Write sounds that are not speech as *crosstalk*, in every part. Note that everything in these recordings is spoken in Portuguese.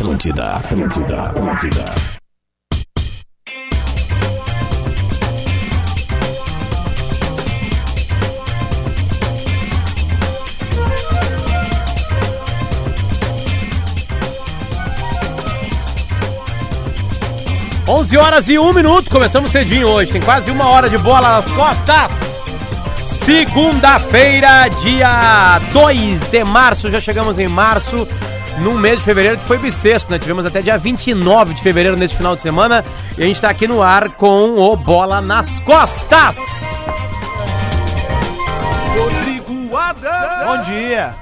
Atlântida, Atlântida, Atlântida. Onze horas e um minuto, começamos cedinho hoje, tem quase uma hora de bola nas costas. Segunda-feira, dia 2 de março, já chegamos em março, num mês de fevereiro que foi bissexto, né? Tivemos até dia 29 de fevereiro nesse final de semana e a gente tá aqui no ar com o Bola nas Costas. Rodrigo Adams. Bom dia.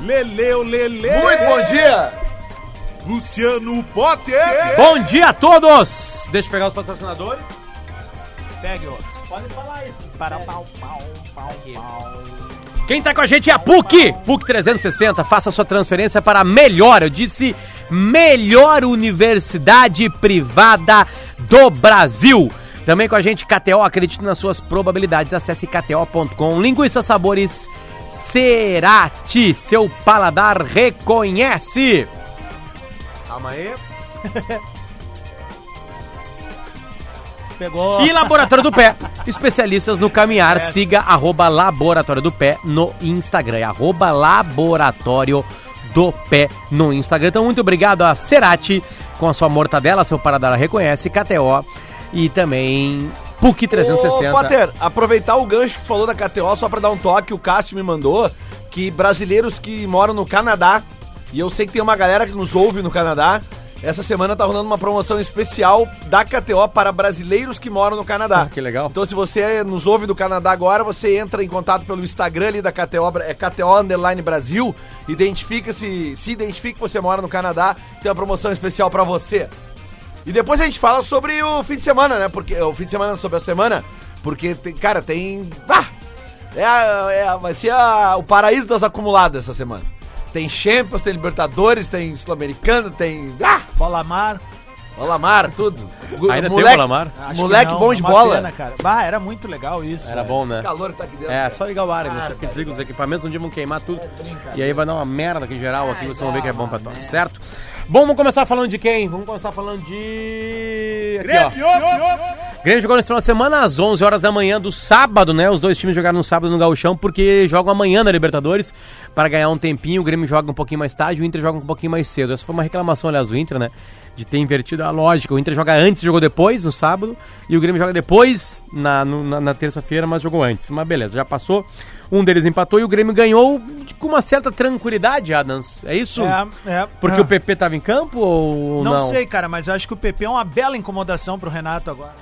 Leleu Lele. Muito bom dia! Luciano Potter. Bom dia a todos! Deixa eu pegar os patrocinadores. Pegue-os. Pode falar isso. Para pau, pau, pau, pau. Quem tá com a gente é a PUC, PUC 360. Faça sua transferência para a melhor, eu disse, melhor universidade privada do Brasil. Também com a gente KTO, acredite nas suas probabilidades. Acesse kto.com. Linguiça Sabores Cerati, seu paladar reconhece. Calma aí. *laughs* Pegou. E Laboratório do Pé, especialistas no caminhar. Siga arroba Laboratório do Pé no Instagram. É arroba Laboratório do Pé no Instagram. Então, muito obrigado a Cerati com a sua mortadela, seu paradar reconhece, KTO e também PUC 360. Ô, Potter, aproveitar o gancho que tu falou da KTO só pra dar um toque, o Cássio me mandou que brasileiros que moram no Canadá, e eu sei que tem uma galera que nos ouve no Canadá, essa semana tá rolando uma promoção especial da KTO para brasileiros que moram no Canadá. Ah, que legal. Então se você nos ouve do Canadá agora, você entra em contato pelo Instagram ali da KTO, é KTO Underline Brasil, identifica-se, se identifica que você mora no Canadá, tem uma promoção especial pra você. E depois a gente fala sobre o fim de semana, né? Porque o fim de semana sobre a semana, porque tem, cara, tem, ah, é, é vai ser a- o paraíso das acumuladas essa semana. Tem Champions, tem Libertadores, tem Sul-Americano, tem ah, Bola mar. Bola Mar, tudo. Ainda tem Bola Mar? Acho moleque não, bom de uma bola. pena, cara. Bah, era muito legal isso. Era velho. bom, né? O calor que tá aqui dentro. É, cara. só ligar o ar, você que desliga os equipamentos, um dia vão queimar tudo. E aí vai dar uma merda aqui em geral aqui, vocês vão ver que é bom pra todos, certo? Bom, vamos começar falando de quem? Vamos começar falando de. Aqui, ó. Grêmio jogou nesse final de semana às 11 horas da manhã do sábado, né? Os dois times jogaram no sábado no Gauchão porque jogam amanhã na Libertadores para ganhar um tempinho. O Grêmio joga um pouquinho mais tarde, o Inter joga um pouquinho mais cedo. Essa foi uma reclamação, aliás, do Inter, né? De ter invertido a lógica. O Inter joga antes, jogou depois, no sábado, e o Grêmio joga depois, na, na, na terça-feira, mas jogou antes. Mas beleza, já passou. Um deles empatou e o Grêmio ganhou com uma certa tranquilidade, Adams. É isso? É, é. Porque Ah. o PP tava em campo ou Não, não? sei, cara, mas acho que o PP é uma bela incomodação pro Renato agora.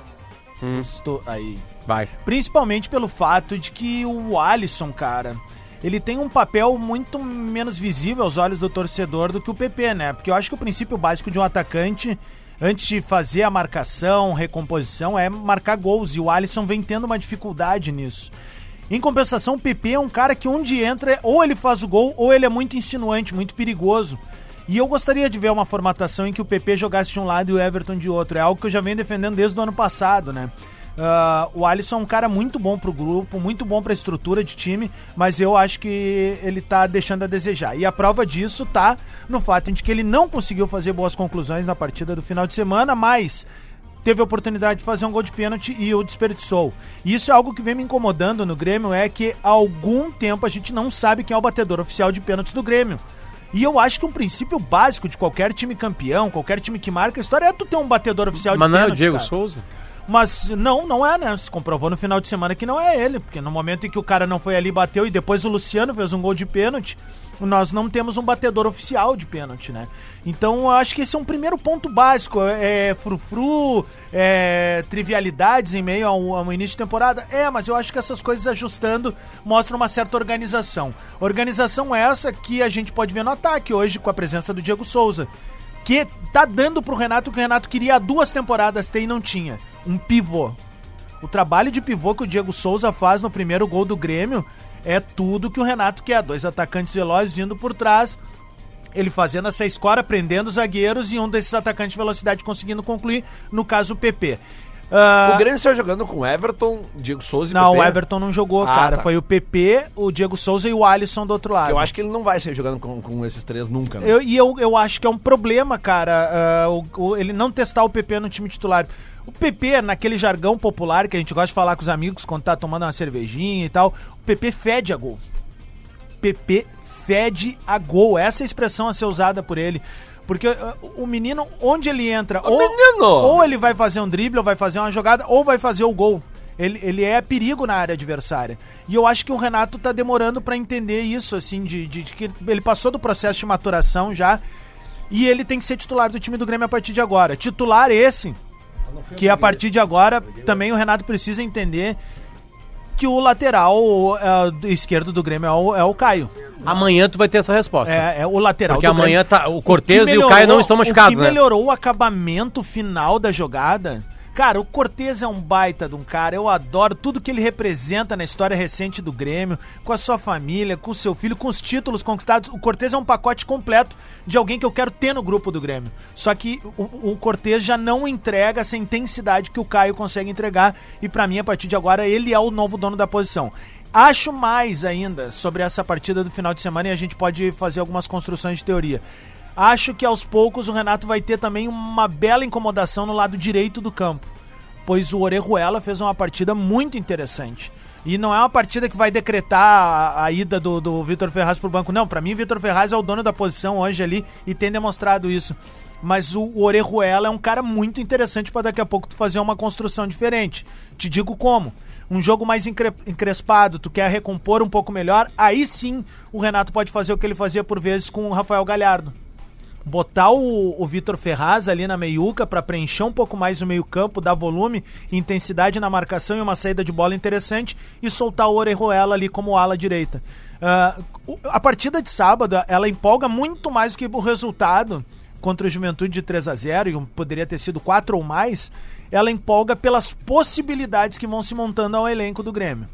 Hum. Estou aí. Vai. Principalmente pelo fato de que o Alisson, cara, ele tem um papel muito menos visível aos olhos do torcedor do que o PP, né? Porque eu acho que o princípio básico de um atacante, antes de fazer a marcação, recomposição, é marcar gols. E o Alisson vem tendo uma dificuldade nisso. Em compensação, o PP é um cara que onde entra, ou ele faz o gol, ou ele é muito insinuante, muito perigoso. E eu gostaria de ver uma formatação em que o PP jogasse de um lado e o Everton de outro. É algo que eu já venho defendendo desde o ano passado, né? Ah, o Alisson é um cara muito bom pro grupo, muito bom pra estrutura de time, mas eu acho que ele tá deixando a desejar. E a prova disso tá no fato de que ele não conseguiu fazer boas conclusões na partida do final de semana, mas teve a oportunidade de fazer um gol de pênalti e o desperdiçou. E isso é algo que vem me incomodando no Grêmio, é que há algum tempo a gente não sabe quem é o batedor oficial de pênaltis do Grêmio. E eu acho que um princípio básico de qualquer time campeão, qualquer time que marca a história é tu ter um batedor oficial Mas de não é o pênalti, Diego cara. Souza? Mas não, não é, né? Se comprovou no final de semana que não é ele, porque no momento em que o cara não foi ali bateu e depois o Luciano fez um gol de pênalti, nós não temos um batedor oficial de pênalti, né? Então eu acho que esse é um primeiro ponto básico. É frufru, é trivialidades em meio ao, ao início de temporada. É, mas eu acho que essas coisas ajustando mostram uma certa organização. Organização essa que a gente pode ver no ataque hoje com a presença do Diego Souza que tá dando pro Renato o que o Renato queria há duas temporadas ter e não tinha. Um pivô. O trabalho de pivô que o Diego Souza faz no primeiro gol do Grêmio é tudo que o Renato quer. Dois atacantes velozes vindo por trás, ele fazendo essa escora, prendendo os zagueiros e um desses atacantes de velocidade conseguindo concluir, no caso o PP. Ah, O Grêmio saiu jogando com Everton, Diego Souza e não, PP. o Everton não jogou, Ah, cara. tá. Foi o PP, o Diego Souza e o Alisson do outro lado. Eu acho que ele não vai sair jogando com, com esses três nunca, né? Eu- e eu, eu acho que é um problema, cara, ah, o- o- ele não testar o PP no time titular. O PP, naquele jargão popular que a gente gosta de falar com os amigos quando tá tomando uma cervejinha e tal, o PP fede a gol. PP fede a gol. Essa é a expressão a ser usada por ele. Porque ah, o menino, onde ele entra, ou, menino! ou ele vai fazer um drible, ou vai fazer uma jogada, ou vai fazer o gol. Ele, ele é perigo na área adversária. E eu acho que o Renato tá demorando pra entender isso, assim, de, de- de que ele passou do processo de maturação já. E ele tem que ser titular do time do Grêmio a partir de agora. Titular esse, que a partir de agora também o Renato precisa entender que o lateral é, do esquerdo do Grêmio é o, é o Caio. Amanhã tu vai ter essa resposta. É, é o lateral Porque amanhã Grêmio. tá, o Cortez e o Caio não estão machucados, O que né? melhorou o acabamento final da jogada. Cara, o Cortez é um baita de um cara. Eu adoro tudo que ele representa na história recente do Grêmio, com a sua família, com o seu filho, com os títulos conquistados. O Cortez é um pacote completo de alguém que eu quero ter no grupo do Grêmio. Só que o, o Cortez já não entrega essa intensidade que o Caio consegue entregar. E pra mim, a partir de agora, ele é o novo dono da posição. Acho mais ainda sobre essa partida do final de semana e a gente pode fazer algumas construções de teoria. Acho que aos poucos o Renato vai ter também uma bela incomodação no lado direito do campo, pois o Orejuela fez uma partida muito interessante. E não é uma partida que vai decretar a, a ida do, do Vitor Ferraz pro banco. Não, pra mim, Vitor Ferraz é o dono da posição hoje ali e tem demonstrado isso. Mas o, o Orejuela é um cara muito interessante pra daqui a pouco tu fazer uma construção diferente. Te digo como. Um jogo mais encre- encrespado, tu quer recompor um pouco melhor, aí sim o Renato pode fazer o que ele fazia por vezes com o Rafael Galhardo botar o, o Vitor Ferraz ali na meiuca para preencher um pouco mais o meio-campo, dar volume, intensidade na marcação e uma saída de bola interessante e soltar o Orejuela ali como ala direita. O- a partida de sábado, ela empolga muito mais do que o resultado contra o Juventude de 3 a 0 e poderia ter sido 4 ou mais. Ela empolga pelas possibilidades que vão se montando ao elenco do Grêmio.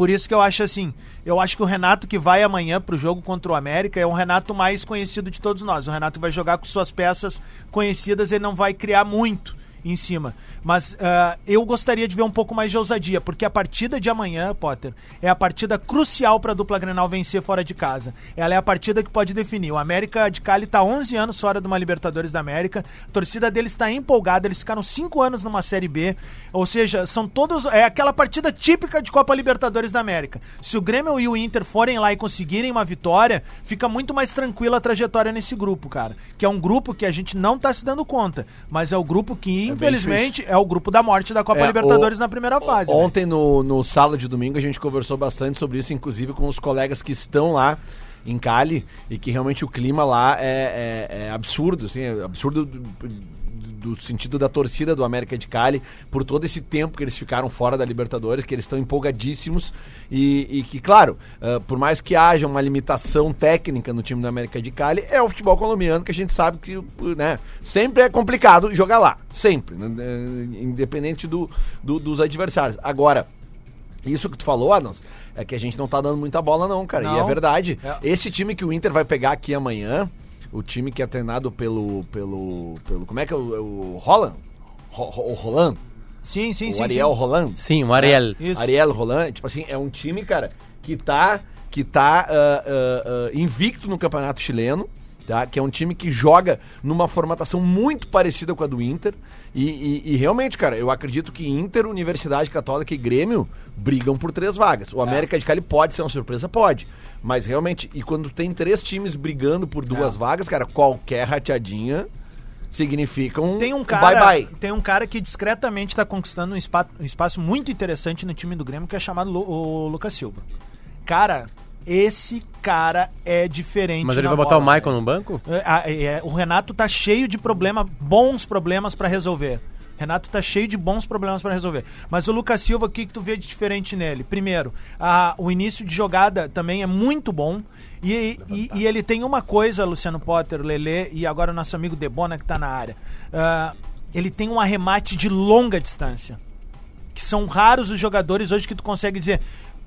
Por isso que eu acho assim, eu acho que o Renato que vai amanhã pro jogo contra o América é o Renato mais conhecido de todos nós. O Renato vai jogar com suas peças conhecidas, ele não vai criar muito em cima. Mas ah, eu gostaria de ver um pouco mais de ousadia, porque a partida de amanhã, Potter, é a partida crucial para a dupla Grenal vencer fora de casa. Ela é a partida que pode definir. O América de Cali está 11 anos fora de uma Libertadores da América. A torcida deles está empolgada, eles ficaram 5 anos numa Série B. Ou seja, são todos. É aquela partida típica de Copa Libertadores da América. Se o Grêmio e o Inter forem lá e conseguirem uma vitória, fica muito mais tranquila a trajetória nesse grupo, cara. Que é um grupo que a gente não tá se dando conta. Mas é o grupo que, infelizmente, é o grupo da morte da Copa É, Libertadores o- na primeira fase. né? Ontem no, no Sala de Domingo a gente conversou bastante sobre isso, inclusive com os colegas que estão lá em Cali e que realmente o clima lá é, é- é absurdo, assim, é absurdo do, do- do sentido da torcida do América de Cali por todo esse tempo que eles ficaram fora da Libertadores, que eles estão empolgadíssimos e, e que, claro, ah, por mais que haja uma limitação técnica no time do América de Cali, é o futebol colombiano que a gente sabe que né, sempre é complicado jogar lá, sempre, né, eh, independente do, do- dos adversários. Agora, isso que tu falou, Adams, é que a gente não tá dando muita bola, não, cara. E Não. é verdade. É. Esse time que o Inter vai pegar aqui amanhã, o time que é treinado pelo. pelo. pelo. Como é que é o. o Roland? Ro- Ro- o Roland? Sim, sim, o sim. Ariel sim. Roland? Sim, o Ariel. Isso. Ariel Roland, tipo assim, é um time, cara, que tá, que tá ah, ah, ah, invicto no campeonato chileno, tá? Que é um time que joga numa formatação muito parecida com a do Inter. E, e- e realmente, cara, eu acredito que Inter, Universidade Católica e Grêmio brigam por três vagas. O América de Cali pode ser uma surpresa? Pode. Mas realmente, e quando tem três times brigando por duas vagas, cara, qualquer rateadinha significa um Tem um cara, bye-bye. tem um cara que discretamente tá conquistando um, um espaço muito interessante no time do Grêmio, que é chamado Lu- o Lucas Silva. Cara, esse cara é diferente. Mas ele na vai botar o bola, Michael velho. no banco? É, é, o Renato tá cheio de problemas, bons problemas pra resolver. Renato tá cheio de bons problemas pra resolver. Mas o Lucas Silva, o que, que tu vê de diferente nele? Primeiro, a- o início de jogada também é muito bom. E, e- e ele tem uma coisa, Luciano Potter, Lele e agora o nosso amigo Debona que tá na área. Ah, ele tem um arremate de longa distância. Que são raros os jogadores hoje que tu consegue dizer.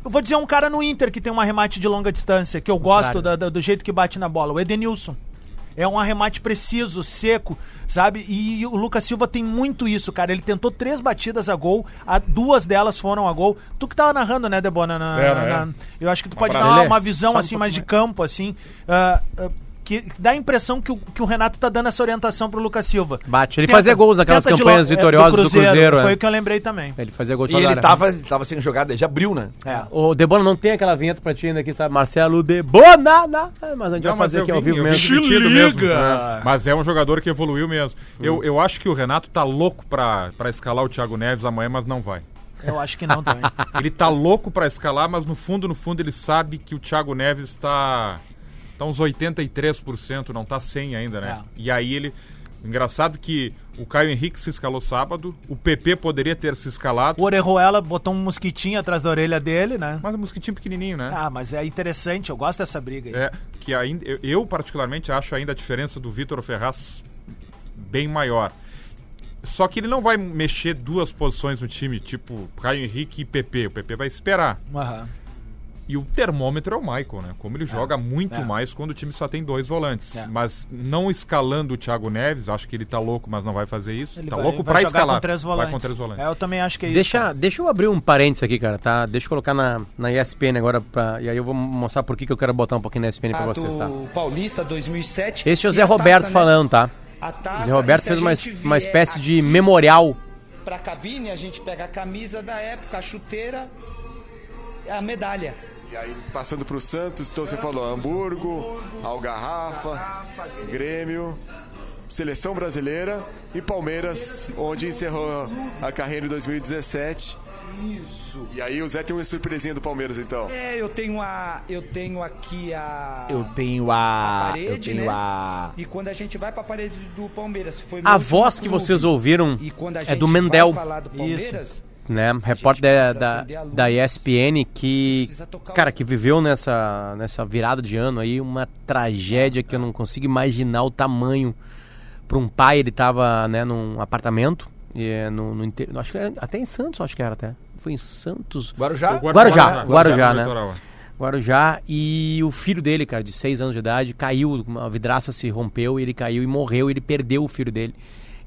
Eu vou dizer um cara no Inter que tem um arremate de longa distância, que eu gosto da- da- do jeito que bate na bola, o Edenilson. É um arremate preciso, seco, sabe? E o Lucas Silva tem muito isso, cara. Ele tentou três batidas a gol, a, duas delas foram a gol. Tu que tava narrando, né, Debona? Na, É, na- né? eu acho que tu pode dar uma, uma visão assim mais de campo, assim. ah, ah, que dá a impressão que o, que o Renato tá dando essa orientação pro Lucas Silva. Bate. Ele Tenta- fazia gols naquelas campanhas lo- é, vitoriosas do Cruzeiro. Foi é. o que eu lembrei também. Ele fazia gol de E ele tava, ele tava sendo jogado desde abril, né? É. O Debona não tem aquela vinheta pra ti ainda aqui, sabe? Marcelo Debona! na- Ah, Mas a gente Não, vai fazer aqui ao vim- vivo eu mesmo. mesmo, liga! né? Mas é um jogador que evoluiu mesmo. Eu, eu acho que o Renato tá louco pra, pra escalar o Thiago Neves amanhã, mas não vai. Eu acho que não também. *laughs* Ele tá louco pra escalar, mas no fundo, no fundo, ele sabe que o Thiago Neves tá, tá uns 83%, não tá 100 ainda, né? É. E aí ele... Engraçado que o Caio Henrique se escalou sábado, o PP poderia ter se escalado, O Orejuela botou um mosquitinho atrás da orelha dele, né? mas um mosquitinho pequenininho, né? Ah, mas é interessante, eu gosto dessa briga aí. É, que ainda, eu, particularmente acho ainda a diferença do Vitor Ferraz bem maior. Só que ele não vai mexer duas posições no time, tipo Caio Henrique e PP. O PP vai esperar. Aham. E o termômetro é o Michael, né? Como ele joga muito é. mais quando o time só tem dois volantes. É. Mas não escalando o Thiago Neves, acho que ele tá louco, mas não vai fazer isso. Ele tá vai, louco jogar escalar. com três volantes. Vai com três volantes. É, eu também acho que é isso. Deixa, cara. deixa eu abrir um parênteses aqui, cara, tá? Deixa eu colocar na, na ESPN agora, pra, e aí eu vou mostrar por que que eu quero botar um pouquinho na ESPN pra vocês, tá? Paulista 2007. Esse é o Zé Roberto taça, né? falando, tá? Taça, O Zé Roberto fez a uma, uma espécie de memorial. Pra cabine, a gente pega a camisa da época, a chuteira, a medalha. E aí, passando para o Santos, então você falou Hamburgo, Algarrafa, Grêmio, Seleção Brasileira e Palmeiras, onde encerrou a carreira em 2017. Isso. E aí o Zé tem uma surpresinha do Palmeiras, então. É, eu tenho a. Eu tenho aqui a. tenho a parede, né? E quando a gente vai pra parede do Palmeiras, foi A voz que clube, vocês ouviram e quando a é do vai Mendel. falar do Palmeiras, né, repórter da, da, ESPN que, cara, que viveu nessa, nessa virada de ano aí uma tragédia que eu não consigo imaginar o tamanho para um pai, ele tava, né, num apartamento, e, é, no, no acho que era, até em Santos, acho que era até, foi em Santos, Guarujá? O Guarujá, Guarujá, no né? litoral. Guarujá, e o filho dele, cara, de 6 anos de idade, caiu, uma vidraça se rompeu e ele caiu e morreu, ele perdeu o filho dele.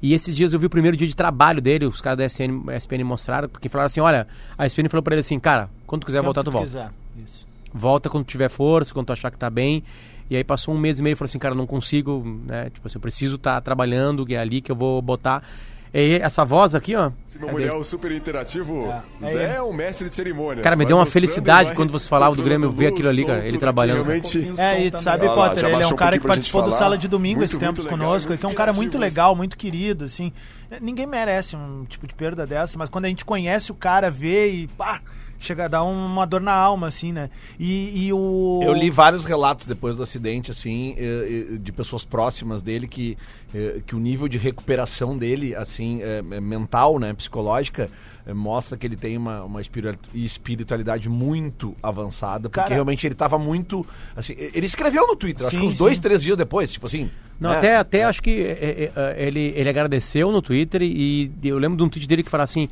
E esses dias eu vi o primeiro dia de trabalho dele, os caras da SN, SPN mostraram, porque falaram assim, olha, a SPN falou pra ele assim, cara, quando tu quiser voltar, tu volta. quiser. Isso. Volta quando tiver força, quando tu achar que tá bem. E aí passou um mês e meio e falou assim, cara, não consigo, né? Tipo assim, eu preciso estar trabalhando, que é ali que eu vou botar. E essa voz aqui, ó. Esse é dele. super interativo. É. O Zé é um mestre de cerimônia. Cara, me deu uma felicidade quando você falava do Grêmio, ver aquilo ali, cara, ele trabalhando, Realmente, É, e tu sabe, Potter, ele é baixou um um cara que participou do. Sala de Domingo Muito, esse legal, conosco, que é um cara muito legal, muito querido, assim. Ninguém merece um tipo de perda dessa, mas quando a gente conhece o cara, vê e pá, chega a dar uma dor na alma, assim, né? E, e o. Eu li vários relatos depois do acidente, assim, eh, eh, de pessoas próximas dele que, eh, que o nível de recuperação dele, assim, eh, eh, mental, né, psicológica, eh, mostra que ele tem uma, uma espiritu- espiritualidade muito avançada, porque Cara- realmente ele tava muito, assim, eh, ele escreveu no Twitter, acho Sim, que uns dois, sim. três dias depois, tipo assim. Não, né? até, até acho que é, é, é, ele, ele agradeceu no Twitter e, e eu lembro de um tweet dele que fala assim: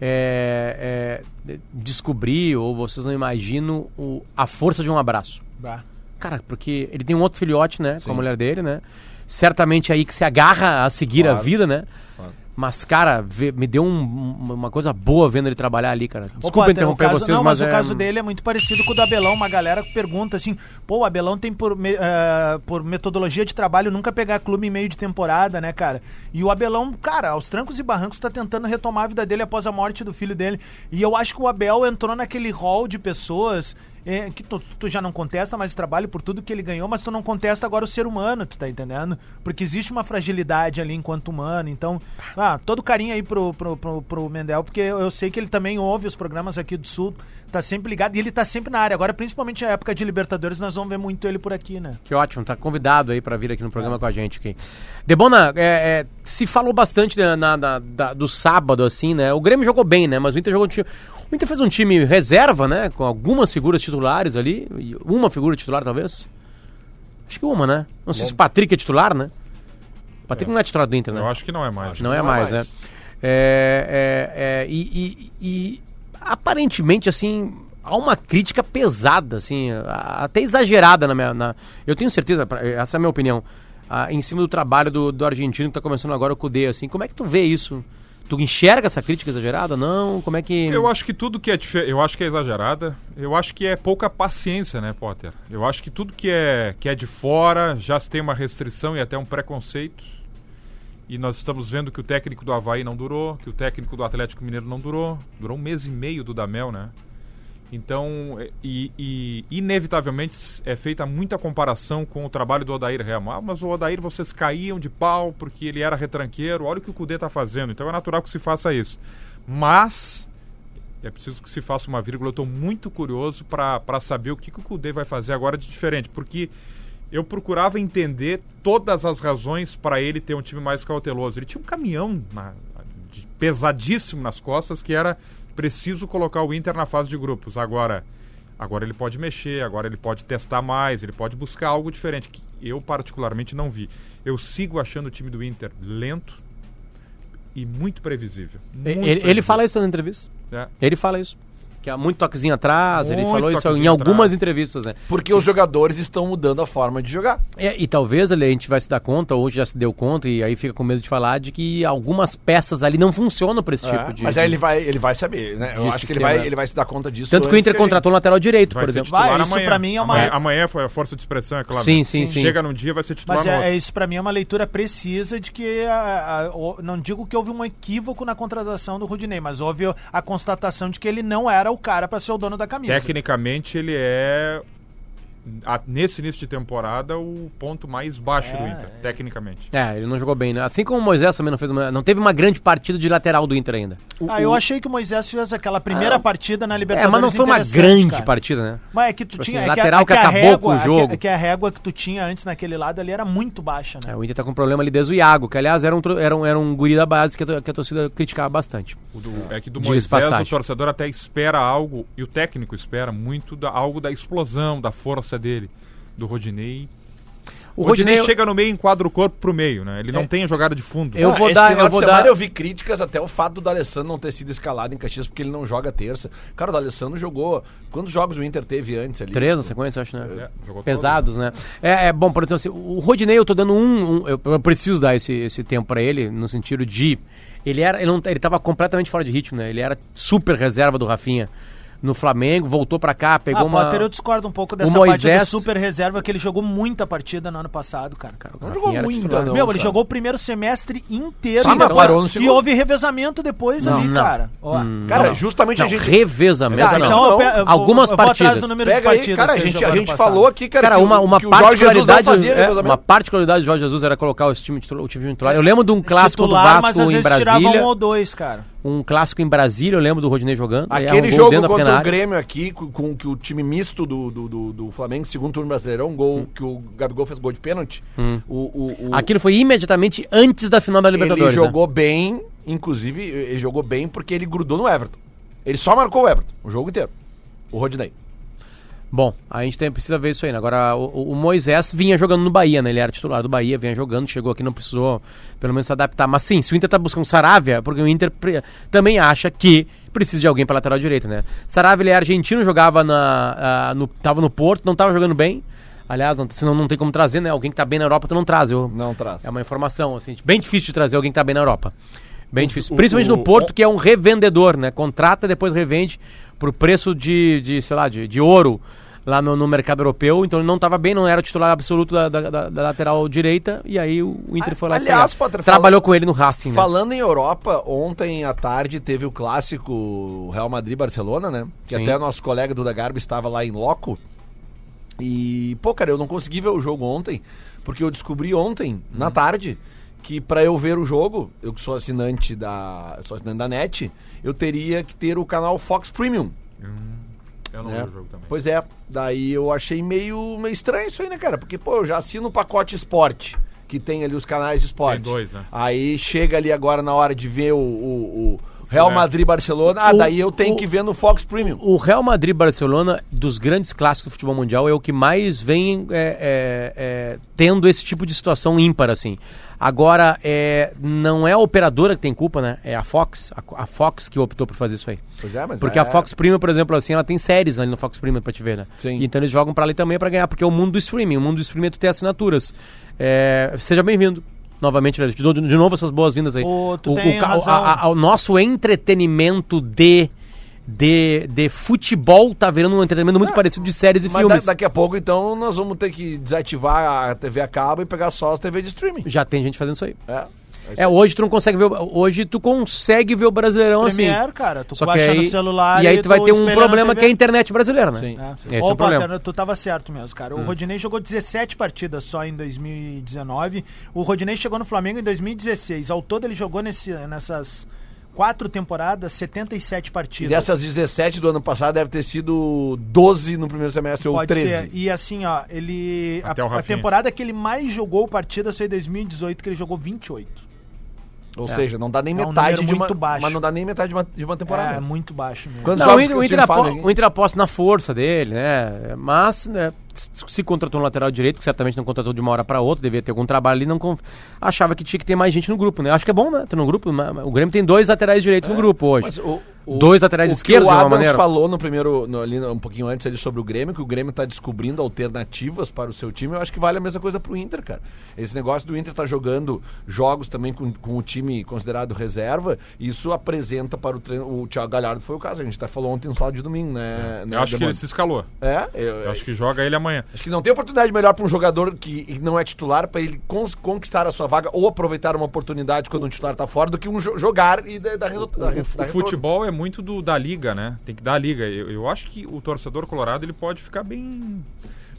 é, é, descobri, ou vocês não imaginam, o, a força de um abraço. Bah. Cara, porque ele tem um outro filhote, né? Com a mulher dele, né? Certamente aí que se agarra a seguir a vida, né? Mas, cara, vê- me deu um- uma coisa boa vendo ele trabalhar ali, cara. Desculpa Potter, interromper caso, vocês, não, mas, mas, é... o caso dele é muito parecido com o do Abelão. Uma galera pergunta assim: pô, o Abelão tem por, me- eh, por metodologia de trabalho nunca pegar clube em meio de temporada, né, cara? E o Abelão, cara, aos trancos e barrancos, tá tentando retomar a vida dele após a morte do filho dele. E eu acho que o Abel entrou naquele hall de pessoas. Eh, que tu, tu já não contesta mais o trabalho por tudo que ele ganhou, mas tu não contesta agora o ser humano, tu tá entendendo? Porque existe uma fragilidade ali enquanto humano. Então, ah, todo carinho aí pro, pro, pro, pro Mendel, porque eu, eu sei que ele também ouve os programas aqui do Sul, tá sempre ligado e ele tá sempre na área. Agora, principalmente na época de Libertadores, nós vamos ver muito ele por aqui, né? Que ótimo, tá convidado aí pra vir aqui no programa com a gente. Aqui. Debona, é, é, se falou bastante né, na, na- da- do sábado, assim, né? O Grêmio jogou bem, né? Mas o Inter jogou. O Inter fez um time reserva, né? Com algumas figuras titulares ali. Uma figura titular, talvez. Acho que uma, né? Não sei se o Patrick é titular, né? O Patrick não é titular do Inter, né? Eu acho que não é mais. Não é não é mais, mais. né? É, é, é, e, e- e, aparentemente, assim, há uma crítica pesada, assim, até exagerada na minha. na- eu tenho certeza, essa é a minha opinião. ah, em cima do trabalho do, do argentino que tá começando agora o Cudê, assim. Como é que tu vê isso? Tu enxerga essa crítica exagerada? Não? Como é que. Eu acho que tudo que é eu acho que é exagerada. Eu acho que é pouca paciência, né, Potter? Eu acho que tudo que é que é de fora já se tem uma restrição e até um preconceito. E nós estamos vendo que o técnico do Havaí não durou, que o técnico do Atlético Mineiro não durou. Durou um mês e meio do Damel, né? Então, é- e, e inevitavelmente é feita muita comparação com o trabalho do Odair Helma. Ah, mas o Odair vocês caíam de pau porque ele era retranqueiro. Olha o que o Cudê está fazendo. Então é natural que se faça isso. Mas é preciso que se faça uma vírgula. Eu estou muito curioso para saber o que, que o Cudê vai fazer agora de diferente. Porque eu procurava entender todas as razões para ele ter um time mais cauteloso. Ele tinha um caminhão na- de- pesadíssimo nas costas que era preciso colocar o Inter na fase de grupos. Agora, agora ele pode mexer, agora ele pode testar mais, ele pode buscar algo diferente que eu particularmente não vi. Eu sigo achando o time do Inter lento e muito previsível. Muito Ele, ele previsível. fala isso nas entrevistas. É. Ele fala isso. Que há muito toquezinho atrás, ele Muito falou isso em algumas atrás. entrevistas, né? Porque os jogadores estão mudando a forma de jogar. É, e talvez ali, a gente vai se dar conta, ou já se deu conta, e aí fica com medo de falar, de que algumas peças ali não funcionam para esse tipo de. Mas aí ele vai, ele vai saber, né? Eu acho que ele vai, ele vai se dar conta disso. Tanto que o Inter a contratou um lateral direito, Vai por exemplo. Vai, isso amanhã. pra mim é uma- Amanhã, amanhã foi a força de expressão, é claro. Sim, sim, sim. Chega num dia, vai ser titular Mas é, é isso pra mim é uma leitura precisa de que a- a- o- não digo que houve um equívoco na contratação do Rudinei, mas houve a constatação de que ele não era o cara pra ser o dono da camisa. Tecnicamente, ele é, a- nesse início de temporada, o ponto mais baixo do É, Inter, tecnicamente. É, ele não jogou bem, né? Assim como o Moisés também não fez uma, não teve uma grande partida de lateral do Inter ainda. Ah, eu achei que o Moisés fez aquela primeira partida na É, Libertadores mas não foi uma grande cara. partida, né? Mas é que tu Tipo tinha. assim, é lateral a, que a acabou régua- com o é que- jogo. É que a régua que tu tinha antes naquele lado ali era muito baixa, né? É, o Inter tá com problema ali desde o Iago, que aliás era um, era um, era um guri da base que a, to- que a torcida criticava bastante. O do- é que do Moisés, passagem. o torcedor até espera algo, e o técnico espera muito da, algo da explosão, da força dele. Do Rodinei. O Rodinei, Rodinei, chega no meio e enquadra o corpo pro meio, né? Ele não tem a jogada de fundo. Eu Ah, vou dar- final eu vou dar- eu vi críticas até o fato do D'Alessandro não ter sido escalado em Caxias porque ele não joga terça. Cara, o D'Alessandro jogou. Quantos jogos o Inter teve antes ali? três na sequência, eu acho, né? É, jogou Pesados, né? É, é, bom, por exemplo, assim, o Rodinei eu tô dando um. um- eu, eu preciso dar esse, esse tempo pra ele, no sentido de. Ele era. Ele, não, ele tava completamente fora de ritmo, né? Ele era super reserva do Rafinha no Flamengo, voltou pra cá, pegou ah, uma. Potter, eu discordo um pouco dessa Moisés- parte do super reserva, que ele jogou muita partida no ano passado, cara. Cara, o Não jogou muita, titular. não. Meu, ele cara. jogou o primeiro semestre inteiro Sim, e, mas depois- parou no e houve revezamento depois Não, ali, não. cara. Ó, Cara, Não. justamente Não, a gente. revezamento Tá, não. então eu Algumas eu vou atrás partidas. do número de Pega aí, cara, a gente, a gente falou aqui, cara, Cara, que o- uma, uma o particularidade, fazia é, uma particularidade do Jorge Jesus era colocar o time titular, o time titular. Eu lembro de um clássico Titular, do Vasco em Brasília, um ou dois, cara. Um clássico em Brasília, eu lembro do Rodinei jogando. um Aquele gol jogo contra o. Grêmio aqui, com, com que o time misto do, do, do, do Flamengo, segundo turno brasileirão, um gol que o Gabigol fez gol de pênalti. O, o, o- Aquilo foi imediatamente antes da final da Libertadores. ele né? jogou bem, inclusive, ele jogou bem porque ele grudou no Everton. Ele só marcou o Everton, o jogo inteiro. O Rodinei. Bom, a gente tem, precisa ver isso aí. Né? Agora, o, o Moisés vinha jogando no Bahia, né? Ele era titular do Bahia, vinha jogando, chegou aqui, não precisou pelo menos se adaptar. Mas sim, se o Inter tá buscando Saravia, é porque o Inter também acha que precisa de alguém pra lateral direita, né? Saravia, ele é argentino, jogava na, ah, no, tava no Porto, não tava jogando bem. Aliás, não, senão não tem como trazer, né? Alguém que tá bem na Europa, tu não traz. Eu, Não traz. É uma informação, assim, bem difícil de trazer alguém que tá bem na Europa. Bem difícil. o- Principalmente o- no Porto, que é um revendedor, né? Contrata e depois revende por preço de, de sei lá, de, de ouro lá no, no mercado europeu. Então ele não estava bem, não era titular absoluto da, da- da- da lateral direita. E aí o Inter Ah, foi lá aliás. Potter, Trabalhou com ele no Racing, né? Falando em Europa, ontem à tarde teve o clássico Real Madrid-Barcelona, né? Que Sim. até nosso colega Duda Garbi estava lá em loco. E, pô, cara, eu não consegui ver o jogo ontem, porque eu descobri ontem, Uhum. na tarde, que pra eu ver o jogo, eu que sou assinante da, sou assinante da NET, eu teria que ter o canal Fox Premium. Eu não né? vi o jogo também. Pois é, daí eu achei meio, meio estranho isso aí, né, cara? Porque, pô, eu já assino o pacote esporte, que tem ali os canais de esporte. Tem dois, né? Aí chega ali agora na hora de ver o, o, o, Real né? Madrid Barcelona. Ah, O- daí eu tenho o- que ver no Fox Premium. O Real Madrid Barcelona, dos grandes clássicos do futebol mundial, é o que mais vem é, é, é, tendo esse tipo de situação ímpar, assim. Agora, é, não é a operadora que tem culpa, né? É a Fox. A, a Fox que optou por fazer isso aí. Pois é, mas Porque é- a Fox Premium, por exemplo, assim, ela tem séries ali no Fox Premium pra te ver, né? Sim. Então eles jogam pra ali também pra ganhar, porque é o mundo do streaming. O mundo do streaming é tu ter assinaturas. É, seja bem-vindo. Novamente, Léo. Te dou de de novo essas boas-vindas aí. Tem ca- razão. a- a- o nosso entretenimento de, de, de futebol tá virando um entretenimento muito parecido de séries e Mas da- filmes. daqui a pouco, então, nós vamos ter que desativar a TV a cabo e pegar só as TV de streaming. Já tem gente fazendo isso aí. É. É, hoje tu não consegue ver. o- Hoje tu consegue ver o Brasileirão assim. Premiere, cara, tu Só que baixa aí, no celular e aí tu vai ter um problema que é a internet brasileira, né? Sim. É. Esse é o Opa, problema. Hum. Terno, tu tava certo mesmo, cara. O Rodinei jogou 17 partidas só em 2019. O Rodinei chegou no Flamengo em 2016. Ao todo ele jogou nesse, nessas quatro temporadas 77 E partidas. dessas 17 do ano passado deve ter sido 12 no primeiro semestre ou Pode 13. ser. E assim, ó, ele. A, o a temporada que ele mais jogou partidas foi em 2018, que ele jogou 28. Ou seja, não dá nem É um metade número de uma, muito baixo. mas não dá nem metade de uma, de uma temporada. É, muito baixo mesmo. Quantos Não, o o o Inter aposta na força dele, né? Mas, né, se contratou um lateral direito, que certamente não contratou de uma hora para outra, devia ter algum trabalho ali, não conf- achava que tinha que ter mais gente no grupo, né? Acho que é bom, né? Ter no grupo. O Grêmio tem dois laterais direitos no grupo hoje. Mas o- o- Dois laterais o esquerdos, que de o uma Adams maneira. falou no primeiro, no- ali um pouquinho antes ali sobre o Grêmio, que o Grêmio tá descobrindo alternativas para o seu time. Eu acho que vale a mesma coisa pro Inter, cara. Esse negócio do Inter tá jogando jogos também com, com o time considerado reserva, isso apresenta para o treino. O Thiago Galhardo foi o caso. A gente até falou ontem no sábado de domingo, né? né, Eu acho que ele se escalou. É, eu, Eu acho que joga ele amanhã. Acho que não tem oportunidade melhor para um jogador que não é titular para ele conquistar a sua vaga ou aproveitar uma oportunidade quando um titular tá fora do que um jo- jogar e da, da, resu- da, O, futebol é muito do, da liga, né? Tem que dar a liga. Eu, eu acho que o torcedor colorado ele pode ficar bem,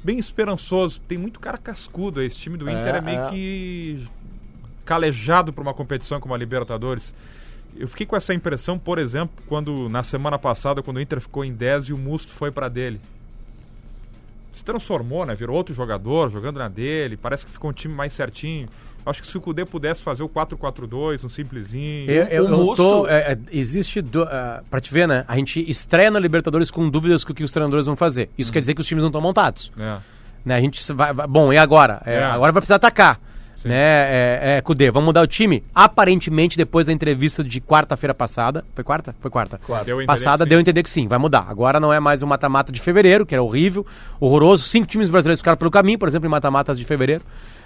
bem esperançoso. Tem muito cara cascudo. Esse time do Inter é, meio é. que calejado para uma competição como a Libertadores. Eu fiquei com essa impressão, por exemplo, quando na semana passada, quando o Inter ficou em 10 e o Musto foi para dele. Se transformou, né? Virou outro jogador, jogando na dele. Parece que ficou um time mais certinho. Acho que se o Cudê pudesse fazer o 4-4-2, um simplesinho. Eu, eu, o eu tô, é, é, existe, do, ah, pra te ver, né? A gente estreia na Libertadores com dúvidas com o que os treinadores vão fazer. Isso quer dizer que os times não estão montados. É. Né? A gente vai, vai- bom, e agora? É, É. Agora vai precisar atacar. Sim. Né? É, é, Cudê, vamos mudar o time? Aparentemente, depois da entrevista de quarta-feira passada. Foi quarta? Foi quarta. Deu a entender Passada que sim. deu a entender que sim, vai mudar. Agora não é mais o mata-mata de fevereiro, que era horrível, horroroso. Cinco times brasileiros ficaram pelo caminho, por exemplo, em mata-matas de fevereiro.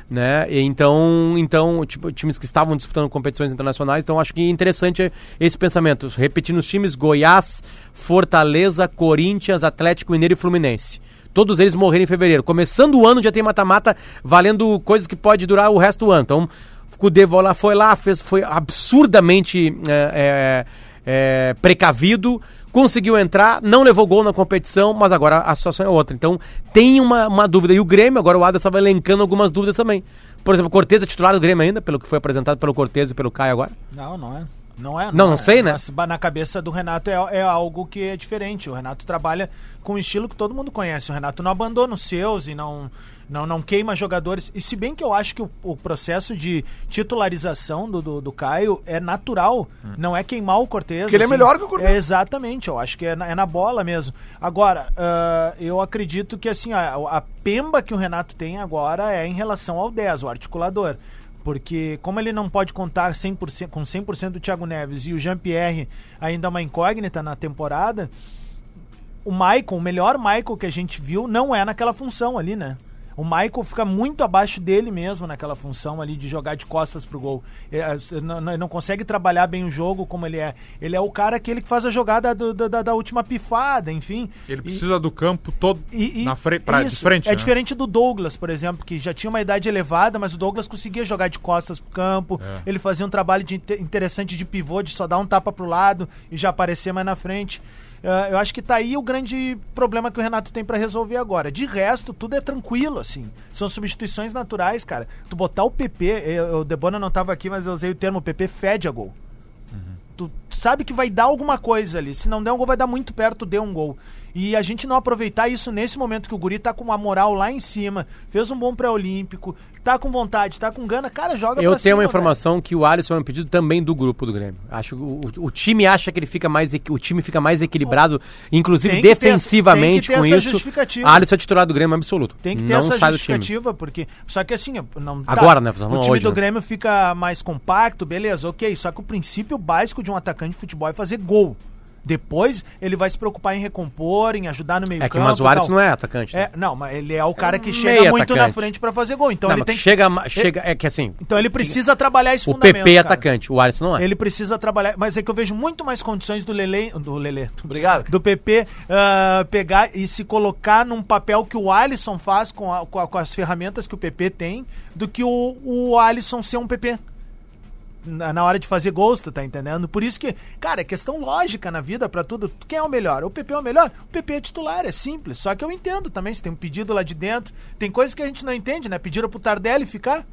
Né? E então, então tipo, times que estavam disputando competições internacionais. Então, acho que é interessante esse pensamento. Repetindo os times: Goiás, Fortaleza, Corinthians, Atlético Mineiro e Fluminense. Todos eles morreram em fevereiro. Começando o ano já tem mata-mata valendo coisas que pode durar o resto do ano. Então, o Cudê foi lá, foi lá, fez, foi absurdamente é, é, é, precavido, conseguiu entrar, não levou gol na competição, mas agora a situação é outra. Então, tem uma, uma dúvida. E o Grêmio, agora o Ada estava elencando algumas dúvidas também. Por exemplo, Cortez é titular do Grêmio ainda, pelo que foi apresentado pelo Cortez e pelo Caio agora. Não, não é. Não é. Não, não é. sei, né? Mas na cabeça do Renato é, é algo que é diferente. O Renato trabalha com um estilo que todo mundo conhece. O Renato não abandona os seus e não, não, não queima jogadores. E se bem que eu acho que o, o processo de titularização do, do, do Caio é natural. Não é queimar o Cortez. Porque ele é melhor que o Cortez. É, exatamente. Eu acho que é na, é na bola mesmo. Agora, ah, eu acredito que assim, a, a pemba que o Renato tem agora é em relação ao 10, o articulador. Porque como ele não pode contar 100%, com 100% do Thiago Neves e o Jean-Pierre ainda é uma incógnita na temporada, o Michael, o melhor Michael que a gente viu, não é naquela função ali, né? O Michael fica muito abaixo dele mesmo naquela função ali de jogar de costas pro gol. Ele, eh, não, não- não consegue trabalhar bem o jogo como ele é. Ele é o cara aquele que faz a jogada do- da, da última pifada, enfim. Ele E- precisa do campo todo e, e- na fre pra, de isso, frente. É né? diferente do Douglas, por exemplo, que já tinha uma idade elevada, mas o Douglas conseguia jogar de costas pro campo. É. Ele fazia um trabalho de inte- interessante de pivô, de só dar um tapa pro lado e já aparecer mais na frente. Ah, eu acho que tá aí o grande problema que o Renato tem pra resolver agora. De resto, tudo é tranquilo, assim. São substituições naturais, cara. Tu botar o PP, eu, o Debona não tava aqui, mas eu usei o termo PP fede a gol. Tu sabe que vai dar alguma coisa ali. Se não der um gol, vai dar muito perto, dê um gol. E a gente não aproveitar isso nesse momento que o Guri tá com uma moral lá em cima, fez um bom pré-olímpico, tá com vontade, tá com gana, cara, joga Eu tenho uma cima, informação que o Alisson é um pedido também do grupo do Grêmio. Acho o, o- time acha que ele fica mais o time fica mais equilibrado, inclusive defensivamente ter com isso. Alisson é titular do Grêmio absoluto. Tem que ter não essa sai justificativa, porque. Só que assim, não. tá, Agora, né, não O time hoje, do né? Grêmio fica mais compacto, beleza, ok. Só que o princípio básico de um atacante de futebol é fazer gol. Depois ele vai se preocupar em recompor, em ajudar no meio É campo. que mas o Alisson tal. não é atacante. né? É, não, mas ele é o cara que um chega meio muito na atacante. frente pra fazer gol. Então Não, ele tem que- chega, chega, é que assim, Então ele precisa trabalhar esse o fundamento. PP é cara. atacante, o Alisson não é. Ele precisa trabalhar, mas é que eu vejo muito mais condições do Lele, do Lele, Obrigado. do PP ah, pegar e se colocar num papel que o Alisson faz com, a- com a- com as ferramentas que o PP tem, do que o, o Alisson ser um PP. Na, hora de fazer gols, tu tá entendendo? Por isso que, cara, é questão lógica na vida pra tudo. Quem é o melhor? O PP é o melhor? O PP é titular, é simples. Só que eu entendo também, se tem um pedido lá de dentro. Tem coisas que a gente não entende, né? Pediram pro Tardelli ficar.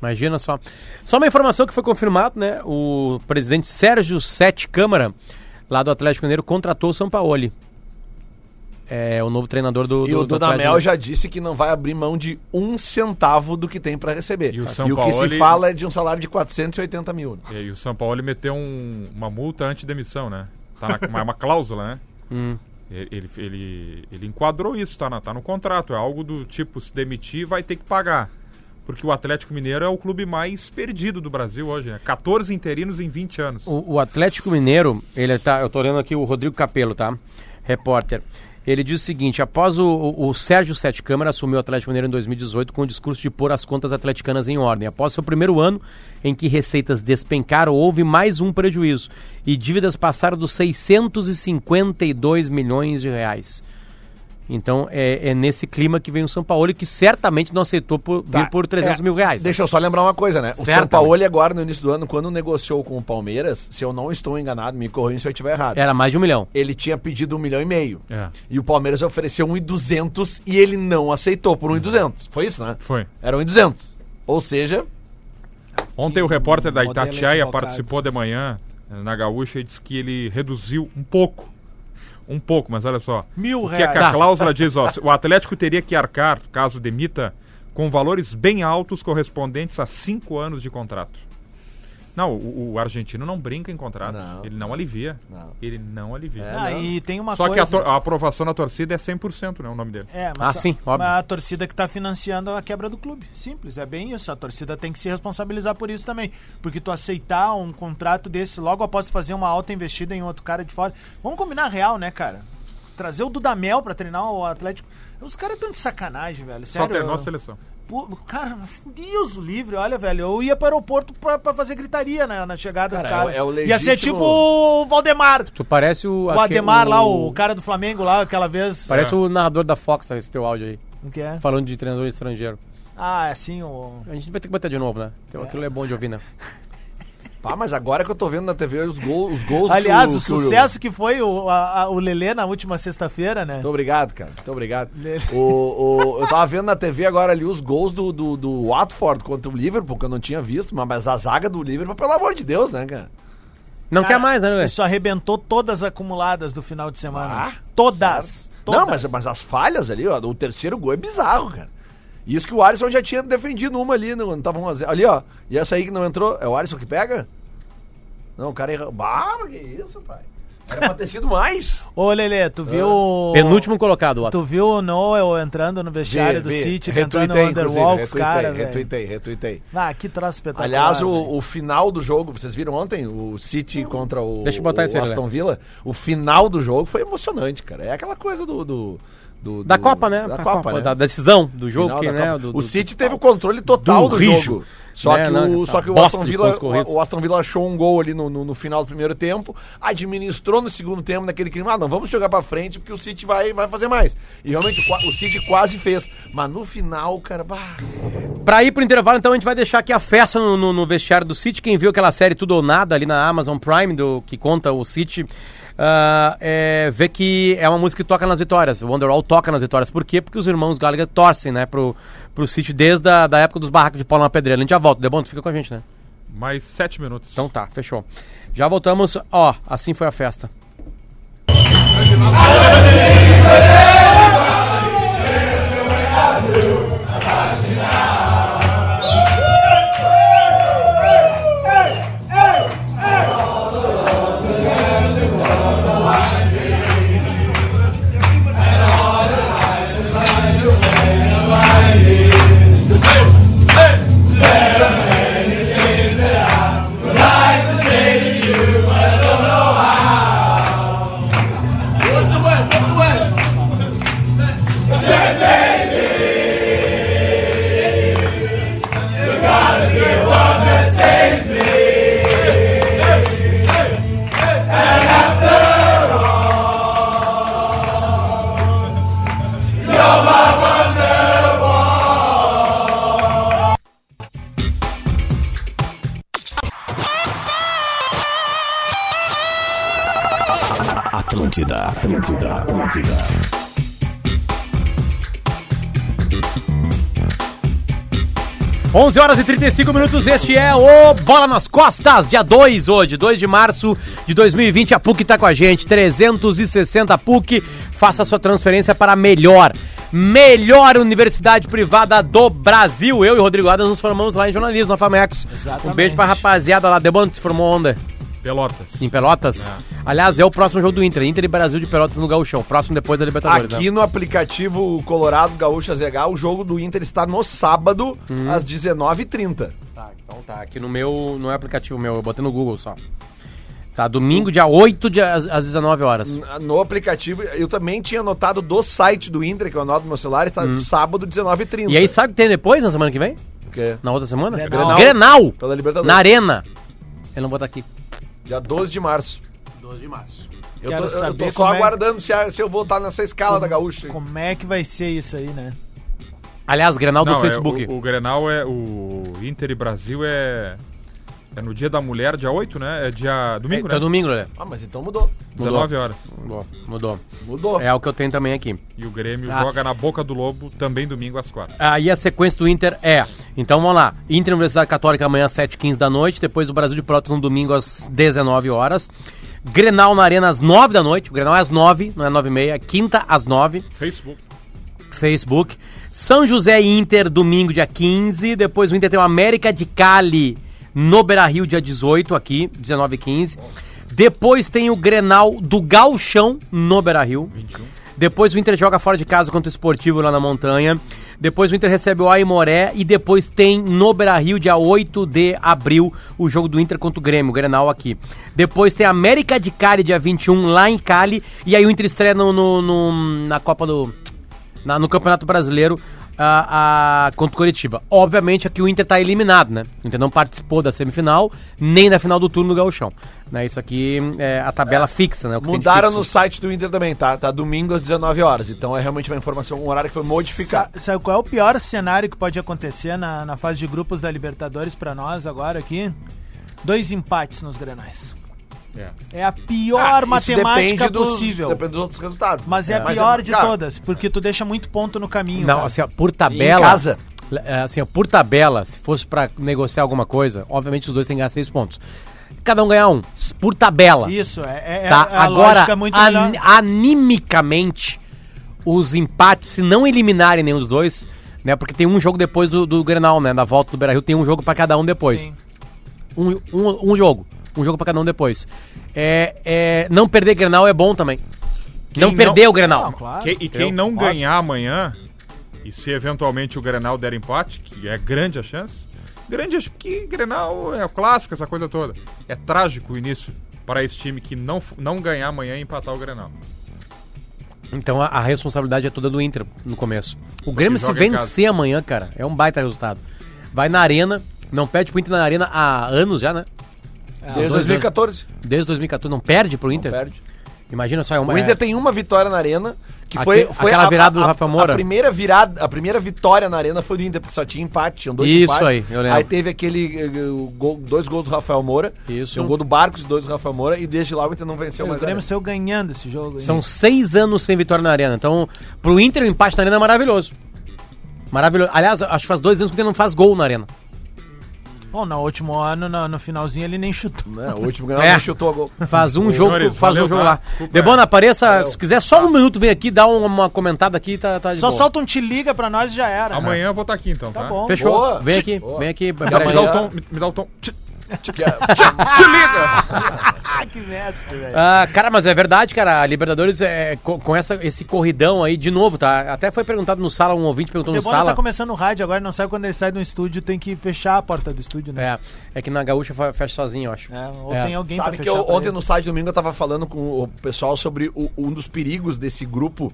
Imagina só. Só uma informação que foi confirmado, né? O presidente Sérgio Sete Câmara, lá do Atlético Mineiro, contratou o Sampaoli. É o novo treinador do, E do o do Atlético Dudamel Mineiro. já disse que não vai abrir mão de um centavo do que tem pra receber. E o E o, São que se fala é de um salário de 480 mil. né? E aí o São Paulo meteu um- uma multa anti-demissão, né? Tá na, uma, uma cláusula, né? *laughs* Hum. Ele, ele, ele, enquadrou isso, tá, na, tá no contrato. É algo do tipo, se demitir, vai ter que pagar. Porque o Atlético Mineiro é o clube mais perdido do Brasil hoje, né? 14 interinos em 20 anos. O, o Atlético Mineiro, ele tá. Eu tô olhando aqui o Rodrigo Capello, tá? Repórter. Ele diz o seguinte: após o, o, o Sérgio Sete Câmara assumiu o Atlético Mineiro em 2018 com o discurso de pôr as contas atleticanas em ordem. Após seu primeiro ano, em que receitas despencaram, houve mais um prejuízo e dívidas passaram dos 652 milhões de reais. Então é, é nesse clima que vem o São Paulo, que certamente não aceitou por, vir Tá, por 300 é, mil reais. Deixa eu só lembrar uma coisa, né? O Certo, São Paulo agora, no início do ano, quando negociou com o Palmeiras, se eu não estou enganado, me corrija se eu estiver errado. Era mais de um milhão. Ele tinha pedido um milhão e meio. É. E o Palmeiras ofereceu um e duzentos e ele não aceitou por um e duzentos. Foi isso, né? Foi. Era um e duzentos. Ou seja, Ontem o repórter da Itatiaia participou de manhã eh, na Gaúcha e disse que ele reduziu um pouco. Um pouco, mas olha só. Mil O que é que reais. a cláusula diz? Ó, o Atlético teria que arcar, caso demita, com valores bem altos correspondentes a cinco anos de contrato. Não, o, o argentino não brinca em contrato. Não. Ele não alivia. Não. Ele não alivia. É, Ah, não. e tem uma Só coisa... que a, a aprovação da torcida é 100%, né? O nome dele. É, Ah, só- sim, óbvio. mas a torcida que tá financiando a quebra do clube. Simples, é bem isso. A torcida tem que se responsabilizar por isso também. Porque tu aceitar um contrato desse logo após tu fazer uma alta investida em outro cara de fora. Vamos combinar real, né, cara? Trazer o Dudamel pra treinar o Atlético. Os caras tão de sacanagem, velho. Só Sério. treinou a seleção. Cara, Deus o livre, olha, velho. Eu ia pro aeroporto pra, pra fazer gritaria na, na chegada Cara, do cara. é o- é o Ia ser legítimo- tipo o Valdemar. Tu parece o. O aque- Ademar lá, o cara do Flamengo lá, aquela vez. Parece o narrador da Fox, esse teu áudio aí. O que é? Falando de treinador estrangeiro. Ah, é assim, o. A gente vai ter que botar de novo, né? Então, Aquilo é bom de ouvir, né? *laughs* pá, mas agora que eu tô vendo na TV os gols, os gols Aliás, que o que sucesso que foi o, a- a- o Lelê na última sexta-feira, né? Muito obrigado, cara. Muito obrigado. O, o- eu tava vendo na TV agora ali os gols do, do, do Watford contra o Liverpool, que eu não tinha visto, mas, mas a zaga do Liverpool, pelo amor de Deus, né, cara? Não Cara, quer mais, né, Lelê? Isso arrebentou todas as acumuladas do final de semana. Ah, todas. Não, Todas. mas, mas as falhas ali, ó, o terceiro gol é bizarro, cara. Isso que o Alisson já tinha defendido uma ali, não tava 1 a 0. Ali, ó. E essa aí que não entrou, é o Alisson que pega? Não, o cara errou. Bah, que isso, pai? Era pra ter *laughs* sido mais. Ô, Lelê, tu viu. Penúltimo colocado, Otto. Tu viu o Noel entrando no vestiário do Vi, vi. City, tentando Retuitei, inclusive, underwalk os retuitei, caras. Retuitei, retuitei. Ah, que troço espetacular. Aliás, o, o final do jogo, vocês viram ontem? O City contra o, Deixa eu botar o esse aí, Aston Villa. O final do jogo foi emocionante, cara. É aquela coisa do. do, do- Da do- Copa, né? Da Da Copa, né? Da decisão do jogo, Final que, da né? Copa. do- o City teve o controle total do do, jogo. Só, né, que não, o, só que o Aston, Villa, o, Aston Villa achou um gol ali no, no, no final do primeiro tempo, administrou no segundo tempo naquele clima. Ah, não, vamos jogar pra frente porque o City vai, vai fazer mais. E realmente o, o City quase fez. Mas no final, cara, bah, Pra ir pro intervalo, então, a gente vai deixar aqui a festa no, no- no vestiário do City. Quem viu aquela série Tudo ou Nada ali na Amazon Prime, do, que conta o City, ah, é, vê que é uma música que toca nas vitórias. O Wonderwall toca nas vitórias. Por quê? Porque os irmãos Gallagher torcem, né, pro, pro City desde a da época dos barracos de Paulo na Pedreira. A gente já volta. Debon, tu fica com a gente, né? Mais sete minutos. Então tá, fechou. Já voltamos. Ó, assim foi a festa. Horas e 35 minutos, este é o Bola nas Costas, dia 2 hoje, 2 de março de 2020. A PUC tá com a gente, 360 PUC. Faça sua transferência para a melhor, melhor universidade privada do Brasil. Eu e o Rodrigo Adas nos formamos lá em jornalismo, na Famecos. Um beijo pra rapaziada lá. De onde se formou onda? Pelotas. Em Pelotas? Aliás, é o próximo jogo do Inter. Inter e Brasil de Pelotas no Gauchão. Próximo depois da Libertadores. Aqui né? no aplicativo Colorado Gaúcha ZH, o jogo do Inter está no sábado, Hum. às 19h30. Tá, então tá. Aqui no meu, não é aplicativo meu, eu botei no Google só. Tá, domingo, dia 8, de, às, às 19 horas. No aplicativo, eu também tinha anotado do site do Inter, que eu anoto no meu celular, está sábado, 19h30. Hum. E aí, sabe o que tem depois, na semana que vem? O quê? Na outra semana? Grenal. Grenal! Pela Libertadores. Na Arena. Eu não vou estar aqui. Dia 12 de março. 12 de março. Eu Quero tô, eu tô só como é- aguardando se, a- se eu vou estar nessa escala da Gaúcha. Como é que vai ser isso aí, né? Aliás, Grenal do Não, é, Facebook. o, o Grenal é. O Inter e Brasil é. É no dia da mulher, dia 8, né? É dia. Domingo, Tá né? domingo, né? Ah, mas então mudou. 19 horas. Mudou. Mudou. Mudou. É o que eu tenho também aqui. E o Grêmio Ah. joga na boca do Lobo também domingo às 4. Aí a sequência do Inter é. Então vamos lá. Inter Universidade Católica amanhã às 7h15 da noite. Depois o Brasil de Pelotas no domingo às 19 horas. Grenal na Arena às 9 da noite. O Grenal é às 9, não é 9 e meia. Quinta às 9. Facebook. Facebook. São José Inter, domingo, dia 15. Depois o Inter tem o América de Cali no Beira Rio, dia 18, aqui, 19 e 15. Depois tem o Grenal do Galchão no Beira Rio. Depois o Inter joga fora de casa contra o Esportivo lá na montanha. Depois o Inter recebe o Aimoré e depois tem no Beira Rio, dia 8 de abril, o jogo do Inter contra o Grêmio, o Grenal aqui. Depois tem América de Cali, dia 21, lá em Cali. E aí o Inter estreia no, no- no- na Copa do na- no Campeonato Brasileiro a, a- contra o Curitiba. Obviamente aqui o Inter tá eliminado, né? O Inter não participou da semifinal, nem da final do turno do Gauchão. Né? Isso aqui é a tabela fixa, né? Que Mudaram no site do Inter também, tá? Tá domingo às 19 horas. Então é realmente uma informação, um horário que foi modificado. Sa- Sabe qual é o pior cenário que pode acontecer na, na fase de grupos da Libertadores pra nós agora aqui? Dois empates nos grenais. É. É a pior Ah, matemática depende dos- possível. Depende dos outros resultados. Mas é a Mas pior de cara, todas, porque tu deixa muito ponto no caminho. Não, cara. assim, ó, por tabela. Em casa? é, Assim, ó, por tabela, se fosse pra negociar alguma coisa, obviamente os dois têm que ganhar seis pontos. Cada um ganhar um, por tabela. Isso, é, é, tá? é a Agora, an- animicamente, os empates, se não eliminarem nenhum dos dois, né? Porque tem um jogo depois do, do Grenal, né? Da volta do Beira-Rio, tem um jogo pra cada um depois. Sim. Um, um, um jogo. Um jogo pra cada um depois. É, é, não perder Grenal é bom também. não não- perder o Grenal. Não, claro. Que- e quem não ganhar amanhã, e se eventualmente o Grenal der empate, que é grande a chance, grande a que Grenal é o clássico, essa coisa toda. É trágico o início para esse time que não, não ganhar amanhã e empatar o Grenal. Então a, a responsabilidade é toda do Inter no começo. O Grêmio, se vencer amanhã, cara, é um baita resultado. Vai na arena, não perde pro Inter na arena há anos já, né? Desde dois 2014. Desde 2014, não perde pro Não Inter? perde. Imagina só, é uma. O Inter é- tem uma vitória na arena, que Aque- foi, foi aquela virada do Rafael Moura. A primeira virada, a primeira vitória na arena foi do Inter, porque só tinha empate, tinham dois Isso empates. aí, eu lembro. Aí teve aquele o gol- dois gols do Rafael Moura, Isso. um gol do Barcos e dois do Rafael Moura, e desde lá o Inter não venceu o mais. a Grêmio saiu ganhando esse jogo. aí. São seis anos sem vitória na arena. Então, pro Inter, o empate na arena é maravilhoso. Maravilhoso. Aliás, acho que faz dois anos que o Inter não faz gol na arena. Bom, no último ano, no, no finalzinho, ele nem chutou. Né, O último ganhou, É. chutou a gol. Faz um jogo, Senhores, faz um valeu, jogo tá? lá. Desculpa, Debona, é. apareça, se quiser só um minuto, vem aqui, dá uma, comentada aqui, tá, tá de Só boa. solta um te liga pra nós e já era. Amanhã eu vou estar aqui então, tá? Tá bom. Fechou. Boa. Vem aqui, Boa. vem aqui. Me dá o amanhã- tom, me, me dá o tom. Que é- Ah, que mestre, velho. Ah, cara, mas é verdade, cara. A Libertadores é co- com essa, esse corridão aí de novo, tá? Até foi perguntado no sala, um ouvinte perguntou no Debona sala. tá começando o rádio agora, não sabe quando ele sai do estúdio, tem que fechar a porta do estúdio, né? É, é que na gaúcha fecha sozinho, eu acho. É, ou É. tem alguém Sabe pra que eu, ontem ele. no site domingo eu tava falando com o pessoal sobre o- um dos perigos desse grupo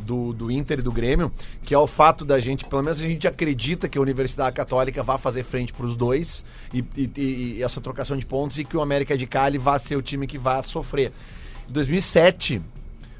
do, do Inter e do Grêmio, que é o fato da gente, pelo menos a gente acredita que a Universidade Católica vai fazer frente pros dois e, e- e- e essa trocação de pontos e que o América de Cali vai ser o time que vai sofrer. Em 2007,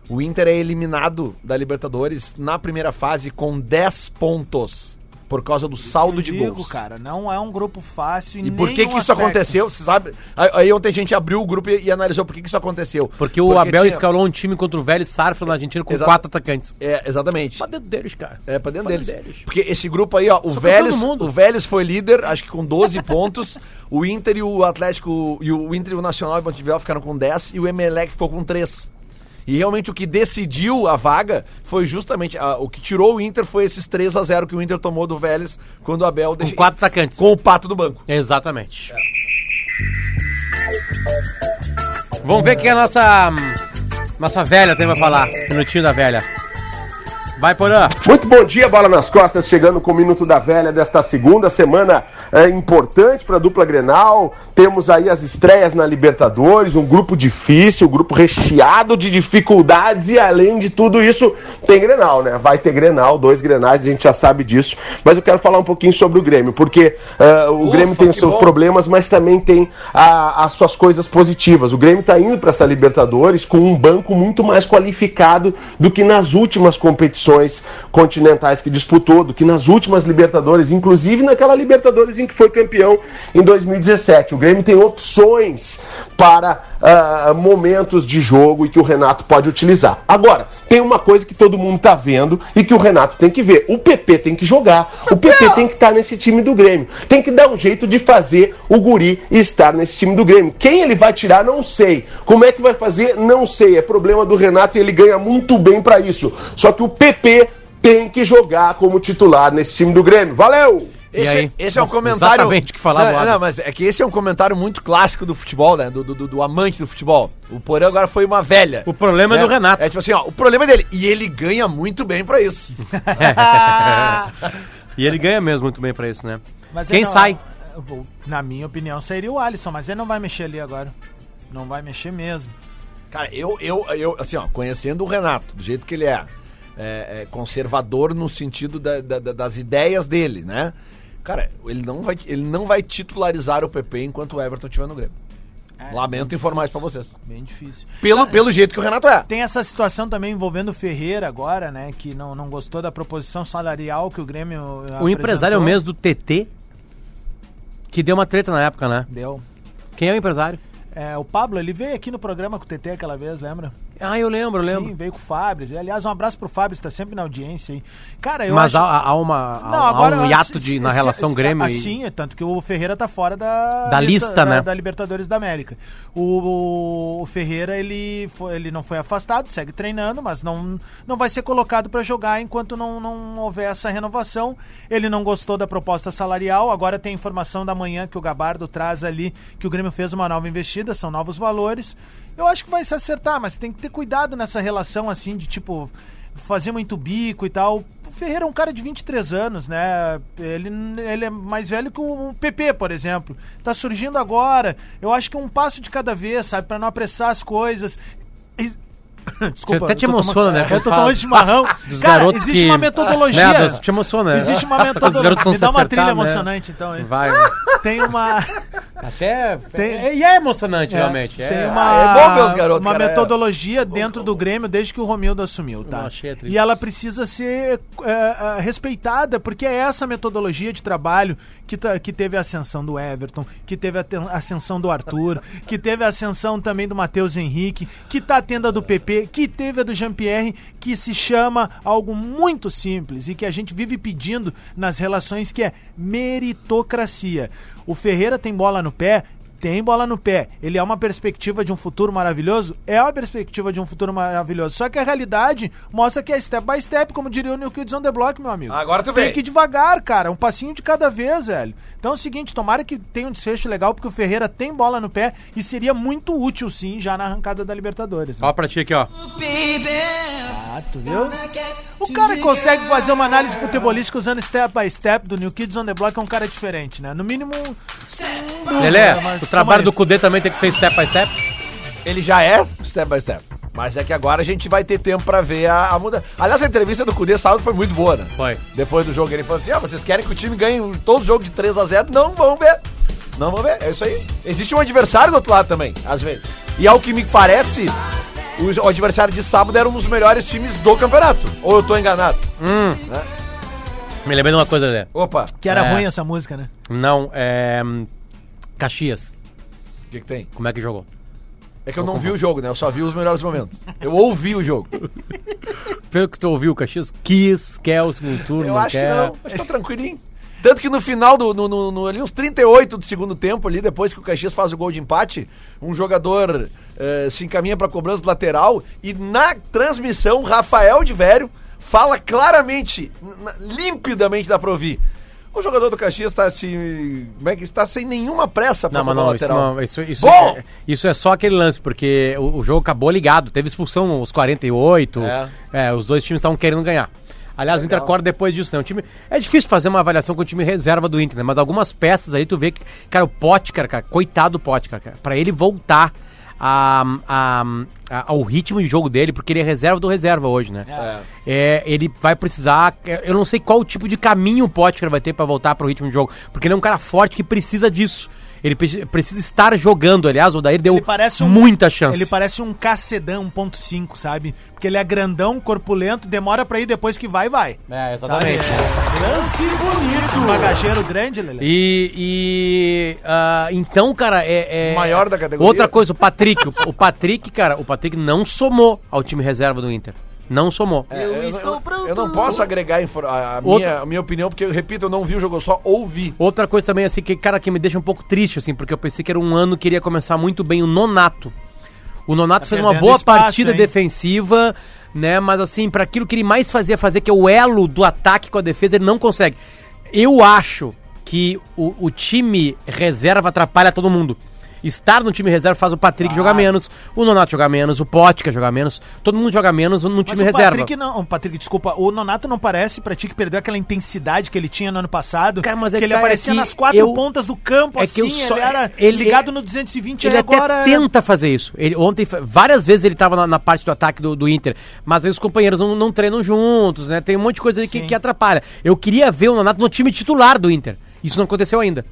o Inter é eliminado da Libertadores na primeira fase com 10 pontos por causa do saldo Eu de digo, gols. cara, não é um grupo fácil E por que que isso aspecto. aconteceu? Você sabe? Aí, aí ontem a gente abriu o grupo e, e analisou por que que isso aconteceu. Porque o Abel tinha- escalou um time contra o Vélez Sarsfield na Argentina com Exato. quatro atacantes. É, exatamente. Pra dentro deles, cara. É, pra dentro Pra deles. dentro deles. Porque esse grupo aí, ó, o Só que Vélez, todo mundo. o Vélez foi líder, acho que com 12 *laughs* pontos. O Inter e o Atlético, e o Inter e o Nacional e o Montevideo ficaram com 10 e o Emelec ficou com 3. E realmente o que decidiu a vaga foi justamente, a- o que tirou o Inter foi esses 3 a 0 que o Inter tomou do Vélez quando o Abel Com deixa- quatro atacantes. com o pato do banco. Exatamente. Vamos ver o que a nossa. Nossa velha tem pra falar. Minutinho da velha. Vai, Porã. Muito bom dia, bola nas costas, chegando com o Minuto da Velha desta segunda semana é, importante para a dupla Grenal. Temos aí as estreias na Libertadores, um grupo difícil, um grupo recheado de dificuldades e além de tudo isso, tem Grenal, né? Vai ter Grenal, dois Grenais, a gente já sabe disso. Mas eu quero falar um pouquinho sobre o Grêmio, porque é, o Ufa, Grêmio tem os seus bom. problemas, mas também tem a- as suas coisas positivas. O Grêmio está indo para essa Libertadores com um banco muito mais qualificado do que nas últimas competições continentais que disputou, do que nas últimas Libertadores, inclusive naquela Libertadores em que foi campeão em 2017. O Grêmio tem opções para ah, momentos de jogo e que o Renato pode utilizar. Agora, tem uma coisa que todo mundo tá vendo e que o Renato tem que ver. O PP tem que jogar. O PP tem que estar nesse time do Grêmio. Tem que dar um jeito de fazer o Guri estar nesse time do Grêmio. Quem ele vai tirar, não sei. Como é que vai fazer, não sei. É problema do Renato e ele ganha muito bem pra isso. Só que o PP tem que jogar como titular nesse time do Grêmio. Valeu! E Esse, aí? esse é um comentário. exatamente o que falava Não, não, mas é que esse é um comentário muito clássico do futebol, né? Do, do, do amante do futebol. O Porã agora foi uma velha. O problema é do Renato. É tipo assim, ó, o problema é dele. E ele ganha muito bem pra isso. *laughs* E ele ganha mesmo muito bem pra isso, né? Mas Quem não- sai? vou- Na minha opinião, seria o Alisson, mas ele não vai mexer ali agora. Não vai mexer mesmo. Cara, eu, eu, eu, assim, ó, conhecendo o Renato, do jeito que ele é, é, é conservador no sentido da- da- das ideias dele, né? Cara, ele não, vai, ele não vai titularizar o PP enquanto o Everton estiver no Grêmio. É, Lamento informar isso pra vocês. Bem difícil. Pelo, pelo jeito que o Renato é. Tem essa situação também envolvendo o Ferreira agora, né? Que não, não gostou da proposição salarial que o Grêmio. O empresário é o mesmo do TT, que deu uma treta na época, né? Deu. Quem é o empresário? É, o Pablo, ele veio aqui no programa com o TT aquela vez, lembra? Ah, eu lembro, eu lembro. Sim, veio com o Fábio. E, Aliás, um abraço pro Fábio, está sempre na audiência aí. Cara, eu Mas acho... há, há uma, há, Não, há agora um hiato se- de, na se- relação Grêmio e... Assim, tanto que o Ferreira tá fora da, Da lista, né? da, da Libertadores da América. O, o Ferreira, ele, foi, ele não foi afastado, segue treinando, mas não, não vai ser colocado para jogar enquanto não, não houver essa renovação. Ele não gostou da proposta salarial. Agora tem informação da manhã que o Gabardo traz ali que o Grêmio fez uma nova investida, são novos valores. Eu acho que vai se acertar, mas tem que ter cuidado nessa relação assim de tipo fazer muito bico e tal. O Ferreira é um cara de 23 anos, né? Ele, ele é mais velho que o PP, por exemplo. Tá surgindo agora. Eu acho que é um passo de cada vez, sabe? Pra não apressar as coisas. E- *coughs* Desculpa. até te emociona, tomando- né, Eu tô tomando chimarrão. *laughs* Dos Cara, garotos existe que... uma metodologia. Né, dos- te emociona. né? Existe uma *laughs* metodologia. Me dá uma trilha acertar, né? emocionante, então. Aí. Vai. Tem uma. Até. Tem- e é emocionante, É, realmente. Tem é. uma, Ah, é bom ver os garotos, uma cara, é. metodologia dentro do Grêmio desde que o Romildo assumiu, tá? E ela precisa ser é, é, respeitada, porque é essa metodologia de trabalho que, tá- que teve a ascensão do Everton, que teve a te- a ascensão do Arthur, *laughs* que teve a ascensão também do Matheus Henrique, que tá tendo a do PP, que teve a do Jean-Pierre, que se chama algo muito simples e que a gente vive pedindo nas relações, que é meritocracia. O Ferreira tem bola no pé, tem bola no pé. Ele é uma perspectiva de um futuro maravilhoso? É uma perspectiva de um futuro maravilhoso. Só que a realidade mostra que é step by step, como diria o New Kids on the Block, meu amigo. Agora tu Tem vem. que ir devagar, cara. Um passinho de cada vez, velho. Então é o seguinte, tomara que tenha um desfecho legal, porque o Ferreira tem bola no pé e seria muito útil, sim, já na arrancada da Libertadores. né? Ó pra ti aqui, ó. Ah, tu viu? O cara que consegue fazer uma análise futebolística usando step by step do New Kids on the Block é um cara diferente, né? No mínimo... Lelé, mas o trabalho do Cudê também tem que ser step by step. Ele já é step by step. Mas é que agora a gente vai ter tempo pra ver a, a mudança. Aliás, a entrevista do Cudê sábado foi muito boa, né? Foi. Depois do jogo, ele falou assim: ah, vocês querem que o time ganhe todo o jogo de 3 a 0 Não vão ver. Não vão ver. É isso aí. Existe um adversário do outro lado também, às vezes. E ao que me parece, o, o adversário de sábado era um dos melhores times do campeonato. Ou eu tô enganado? Me lembrei de uma coisa, Lelé. Opa, Que era É. ruim essa música, né? Não, é. hum, Caxias. Que, que tem? Como é que jogou? É que eu não vi o jogo, né? Eu só vi os melhores momentos. Eu ouvi o jogo. *laughs* Pelo que tu ouviu, Caxias quis, quer o segundo turno, Eu não acho quer. que não. Acho que tá tranquilinho. Tanto que no final, do, no, no- no- ali uns 38 do segundo tempo, ali, depois que o Caxias faz o gol de empate, um jogador eh, se encaminha pra cobrança do lateral e na transmissão, Rafael de Vério fala claramente, limpidamente dá pra ouvir. O jogador do Caxias tá se. Como é que está sem nenhuma pressa cobrar o lateral. não, isso, isso, Bom! é, isso é só aquele lance, porque o, o jogo acabou ligado, teve expulsão aos 48, É. é, os dois times estavam querendo ganhar. Aliás, o Inter acorda depois disso, né? O time, é difícil fazer uma avaliação com o time reserva do Inter, né? Mas algumas peças aí tu vê que, cara, o Potker, cara, coitado do Potker, cara, pra ele voltar a, a- a- ao ritmo de jogo dele, porque ele é reserva do reserva hoje, né? É, ele vai precisar. Eu não sei qual tipo de caminho o Potker vai ter pra voltar pro ritmo de jogo, porque ele é um cara forte que precisa disso. Ele pre- precisa estar jogando. Aliás, o Daír deu Ele parece um, muita chance. Ele parece um Cacedão 1.5, sabe? Porque ele é grandão, corpulento, demora pra ir depois que vai, vai. É, exatamente. Lance bonito. Um bagageiro grande, Lelê. E, e, ah, então, cara, é, é- Maior da categoria. Outra coisa, o Patrick, o, o Patrick, cara, o Patrick não somou ao time reserva do Inter. Não somou. É, eu, estou pronto. Eu não posso agregar a, a Outra- minha, a minha opinião, porque, eu repito, eu não vi o jogo, eu só ouvi. Outra coisa também, assim, que, cara, que me deixa um pouco triste, assim, porque eu pensei que era um ano que iria começar muito bem o Nonato. O Nonato Tá fez uma boa espaço, partida hein? defensiva, né? Mas assim, para aquilo que ele mais fazia fazer, que é o elo do ataque com a defesa, ele não consegue. Eu acho que o, o time reserva atrapalha todo mundo. Estar no time reserva faz o Patrick jogar menos, o Nonato jogar menos, o Potka jogar menos, todo mundo joga menos no Mas time o reserva. Patrick não, o Patrick, desculpa, o Nonato não parece pra ti que perdeu aquela intensidade que ele tinha no ano passado, Cara, mas é que que ele é aparecia que nas quatro eu- pontas do campo, é que eu assim, só- ele era ele- ligado no 220, Ele aí até agora... tenta fazer isso. Ele, ontem, várias vezes ele tava na, na parte do ataque do, do Inter, mas aí os companheiros não, não treinam juntos, né? Tem um monte de coisa aí que, que atrapalha. Eu queria ver o Nonato no time titular do Inter. Isso não aconteceu ainda.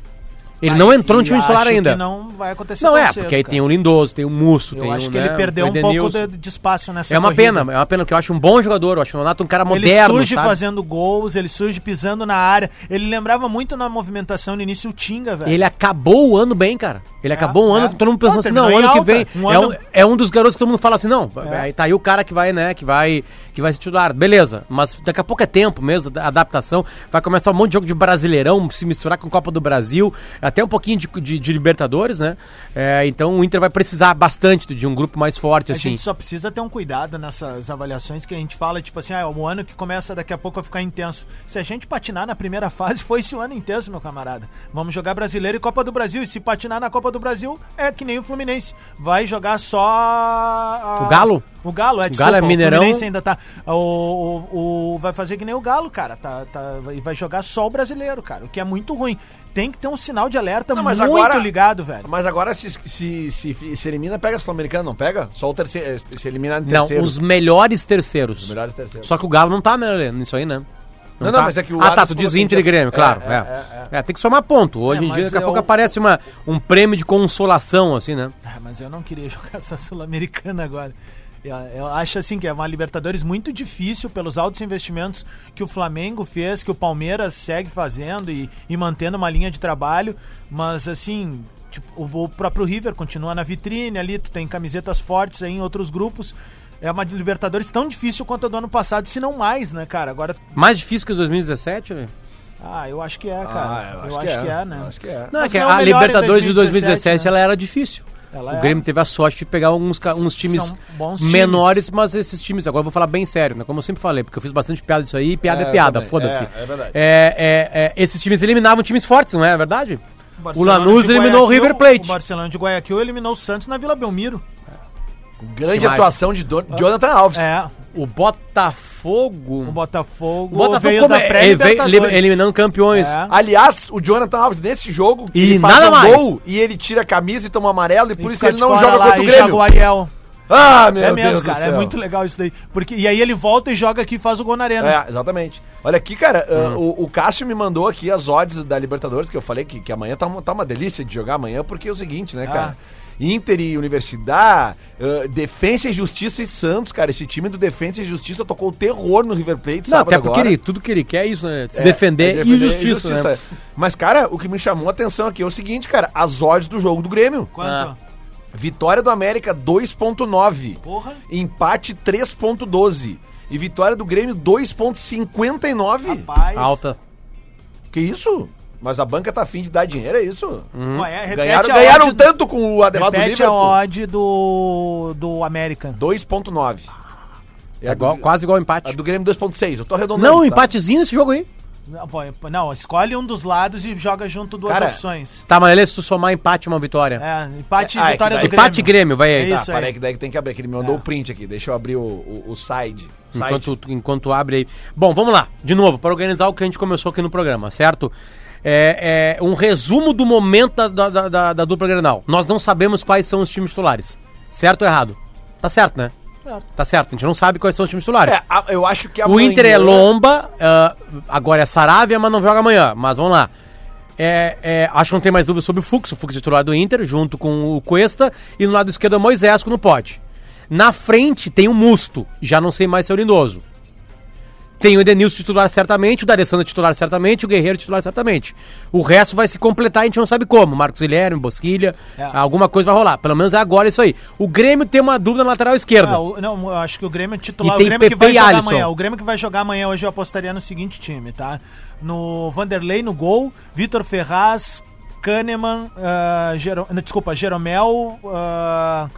Ele não entrou no time titular ainda. que não vai acontecer Não é, cedo, porque aí cara. tem o Lindoso, tem o Musso, Eu tem acho o, que ele né, perdeu o um pouco de, de espaço nessa É uma corrida. pena, é uma pena, porque eu acho um bom jogador, eu acho o Nonato um cara Ele moderno, surge sabe? fazendo gols, ele surge pisando na área. Ele lembrava muito na movimentação no início o Tinga, velho. Ele acabou o ano bem, cara. Ele acabou um é. ano que todo mundo pensou Pô, assim, não, o ano que vem Um é, ano- um, é um dos garotos que todo mundo fala assim, não, É. aí tá aí o cara que vai, né, que vai que vai se titular. Beleza, mas daqui a pouco é tempo mesmo, adaptação. Vai começar um monte de jogo de Brasileirão, se misturar com Copa do Brasil, até um pouquinho de, de, de Libertadores, né? É, então o Inter vai precisar bastante de um grupo mais forte, A assim. gente só precisa ter um cuidado nessas avaliações que a gente fala, tipo assim, ah, é um ano que começa daqui a pouco a ficar intenso. Se a gente patinar na primeira fase, *laughs* foi esse o ano intenso, meu camarada. Vamos jogar brasileiro e Copa do Brasil. E se patinar na Copa do Brasil, é que nem o Fluminense. Vai jogar só. a- O Galo? O Galo, é, O Galo é Mineirão. O Fluminense ainda tá. O, o- o- vai fazer que nem o Galo, cara. Tá, tá, e vai jogar só o brasileiro, cara. O que é muito ruim. Tem que ter um sinal de alerta Não, mas muito agora- ligado, velho. Mas agora se, se, se, se elimina, pega a Sul-Americana, não pega? Só o terceiro. Se eliminar no Não, terceiro. os melhores terceiros. Os melhores terceiros. Só que o Galo não tá, né, nisso aí, né? Não, não, mas é que o Ah, tá, tu diz Inter e Grêmio, é, claro. é, É, É, tem que somar ponto. Hoje É, em dia, daqui a pouco aparece uma, um prêmio de consolação, assim, né? Ah, mas eu não queria *laughs* jogar essa Sul-Americana agora. Eu, eu acho assim que é uma Libertadores muito difícil pelos altos investimentos que o Flamengo fez, que o Palmeiras segue fazendo e, e mantendo uma linha de trabalho, mas assim, tipo, o, o próprio River continua na vitrine ali, tu tem camisetas fortes aí em outros grupos. É uma Libertadores tão difícil quanto a do ano passado, se não mais, né, cara? Agora, Mais difícil que 2017, né? ah, eu acho que é, cara. Ah, eu, acho, que, é. né? Eu acho que é. Não, é que não a Libertadores de 2017, 2017 né? ela era difícil. Ela o é. Grêmio teve a sorte de pegar uns, uns times bons times. menores, mas esses times, agora eu vou falar bem sério, né? Como eu sempre falei, porque eu fiz bastante piada disso aí, piada é, É, piada, foda-se. É, é verdade. É, é, é, esses times eliminavam times fortes, não é verdade? O Barcelona Lanús eliminou o River Plate. O Barcelona de Guayaquil eliminou o Santos na Vila Belmiro. Grande Que mais? atuação de Don- Jonathan Alves. É, O Botafogo. o Botafogo, O Botafogo como da é, é, pré-Libertadores. eliminando campeões. É. Aliás, o Jonathan Alves, nesse jogo, E ele nada um mais. gol e ele tira a camisa e toma amarelo, e por E isso fica ele não joga lá contra o Grêmio. joga o Ariel. Ah, meu é Deus mesmo, do cara. É céu. muito legal isso daí. Porque, e aí ele volta e joga aqui e faz o gol na arena. É, exatamente. Olha aqui, cara, Hum. uh, o, o Cássio me mandou aqui as odds da Libertadores, que eu falei que, que amanhã tá uma, tá uma delícia de jogar amanhã, porque é o seguinte, né, cara? Inter e Universidade, uh, Defensa e Justiça e Santos, cara. Esse time do Defensa e Justiça tocou o terror no River Plate, Não, sábado até porque agora. ele, tudo que ele quer é isso, né? Se É, defender, é e justiça, né? Mas, cara, o que me chamou a atenção aqui é o seguinte, cara, as odds do jogo do Grêmio. Quanto? Ah. Vitória do América 2.9. Porra. Empate 3.12. E vitória do Grêmio 2.59. Rapaz. Alta. Que isso? Mas a banca tá afim de dar dinheiro, é isso? Ué, é, Ganharam, a ganharam odd- tanto com o Ademar do Repete a Liverpool. odd do, do América. 2.9. É É igual- do, quase igual a empate. do Grêmio 2.6. Eu tô arredondando. Não, tá? empatezinho esse jogo aí. Não, não, escolhe um dos lados e joga junto duas Cara, opções. Tá, mas se tu somar empate uma vitória. É, empate e Ah, é vitória daí- do Grêmio. empate e Grêmio, vai aí. É Tá, aí. que daí que tem que abrir, que ele me mandou É. o print aqui. Deixa eu abrir o, o, o side. side. Enquanto, tu- enquanto abre aí. Bom, vamos lá. De novo, para organizar o que a gente começou aqui no programa, certo? É, é um resumo do momento da, da, da- da- dupla Grenal. Nós não sabemos quais são os times titulares. Certo ou errado? Tá certo, né? Certo. Tá certo. A gente não sabe quais são os times titulares. É, eu acho que O amanhã- Inter é Lomba, ah, agora é Saravia, mas não joga amanhã. Mas vamos lá. É, é, acho que não tem mais dúvida sobre o Fux, o Fux é titular do Inter, junto com o Cuesta, e no lado esquerdo é o Moisés, no pode. Na frente tem o Musto, já não sei mais se é o Lindoso. Tem o Edenilson titular certamente, o D'Alessandro titular certamente, o Guerreiro titular certamente. O resto vai se completar, a gente não sabe como. Marcos Guilherme, Bosquilha, É. alguma coisa vai rolar. Pelo menos é agora isso aí. O Grêmio tem uma dúvida na lateral esquerda. Ah, o- não, eu acho que o Grêmio titular, E o tem Grêmio que Pepe vai e jogar Alisson. amanhã. O Grêmio que vai jogar amanhã hoje eu apostaria no seguinte time, tá? No Vanderlei no gol, Vitor Ferraz, Kahneman, ah, Jero- não, desculpa, Jeromel, ah,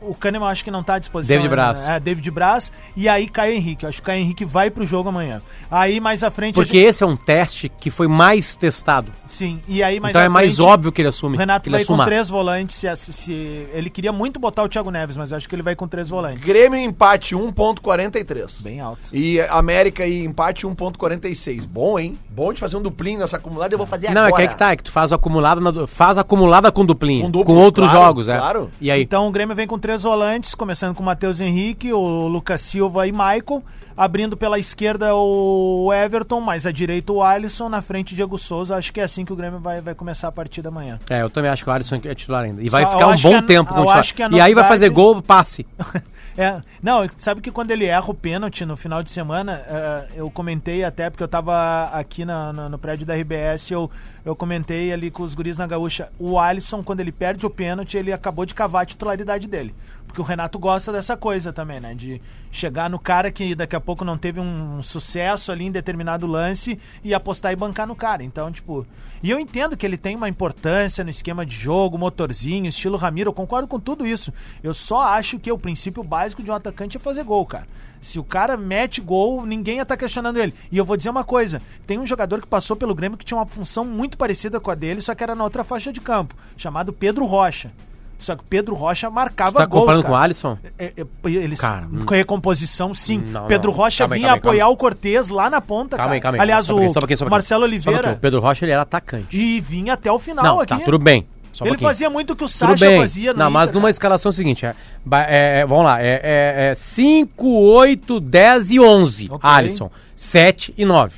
o Kahneman acho que não tá à disposição. David Braz. né? É, David Braz. E aí Caio Henrique. Eu acho que o Caio Henrique vai pro jogo amanhã. Aí mais à frente... Porque esse é um teste que foi mais testado. Sim, e aí mais então à é mais frente, óbvio que ele assume. O Renato que ele vai com assuma. três volantes. Se, se- ele queria muito botar o Thiago Neves, mas eu acho que ele vai com três volantes. Grêmio empate 1.43. Bem alto. E América e empate 1.46. Bom, hein? Bom de fazer um duplinho nessa acumulada, eu vou fazer Não, agora. é que aí que tá, é que tu faz acumulada, na- faz acumulada com duplinha. Com Com, duplo, outros claro, jogos, é. claro. E aí? Então o Grêmio vem com três volantes, começando com o Matheus Henrique, o Lucas Silva e Michael. Abrindo pela esquerda o Everton, mais à direita o Alisson, na frente Diego Souza. Acho que é assim que o Grêmio vai, vai começar a partida amanhã. É, eu também acho que o Alisson é titular ainda. E vai Só- ficar um bom a- tempo com o titular. acho que a E aí vai fazer gol, passe. *laughs* É, não, sabe que quando ele erra o pênalti no final de semana, eh, eu comentei até, porque eu tava aqui na- na- no prédio da RBS, eu, eu comentei ali com os guris na gaúcha, o Alisson, quando ele perde o pênalti, ele acabou de cavar a titularidade dele. Porque o Renato gosta dessa coisa também, né? De chegar no cara que daqui a pouco não teve um sucesso ali em determinado lance e apostar e bancar no cara. Então, tipo. E eu entendo que ele tem uma importância no esquema de jogo, motorzinho, estilo Ramiro, eu concordo com tudo isso. Eu só acho que o princípio básico de um atacante é fazer gol, cara. Se o cara mete gol, ninguém ia estar questionando ele. E eu vou dizer uma coisa: tem um jogador que passou pelo Grêmio que tinha uma função muito parecida com a dele, só que era na outra faixa de campo, chamado Pedro Rocha. Só que o Pedro Rocha marcava Tá gols. comparando cara. com o Alisson? É, é, eles, Cara, hum. com recomposição, sim. Não, Pedro não. Rocha Calma vinha calma apoiar calma o Cortez lá na ponta, Calma aí, calma aí. Aliás, um o um um pouquinho. Marcelo um. Oliveira O Pedro Rocha, ele era atacante. e vinha até o final Não, aqui. tá, tudo bem. Só um ele pouquinho. fazia muito o que o Sacha fazia no Não, mas Inter, numa cara. escalação seguinte, é, é, é, vamos lá, é, é, é 5, 8, 10 e 11. Ok. Hum. Alisson, 7 e 9.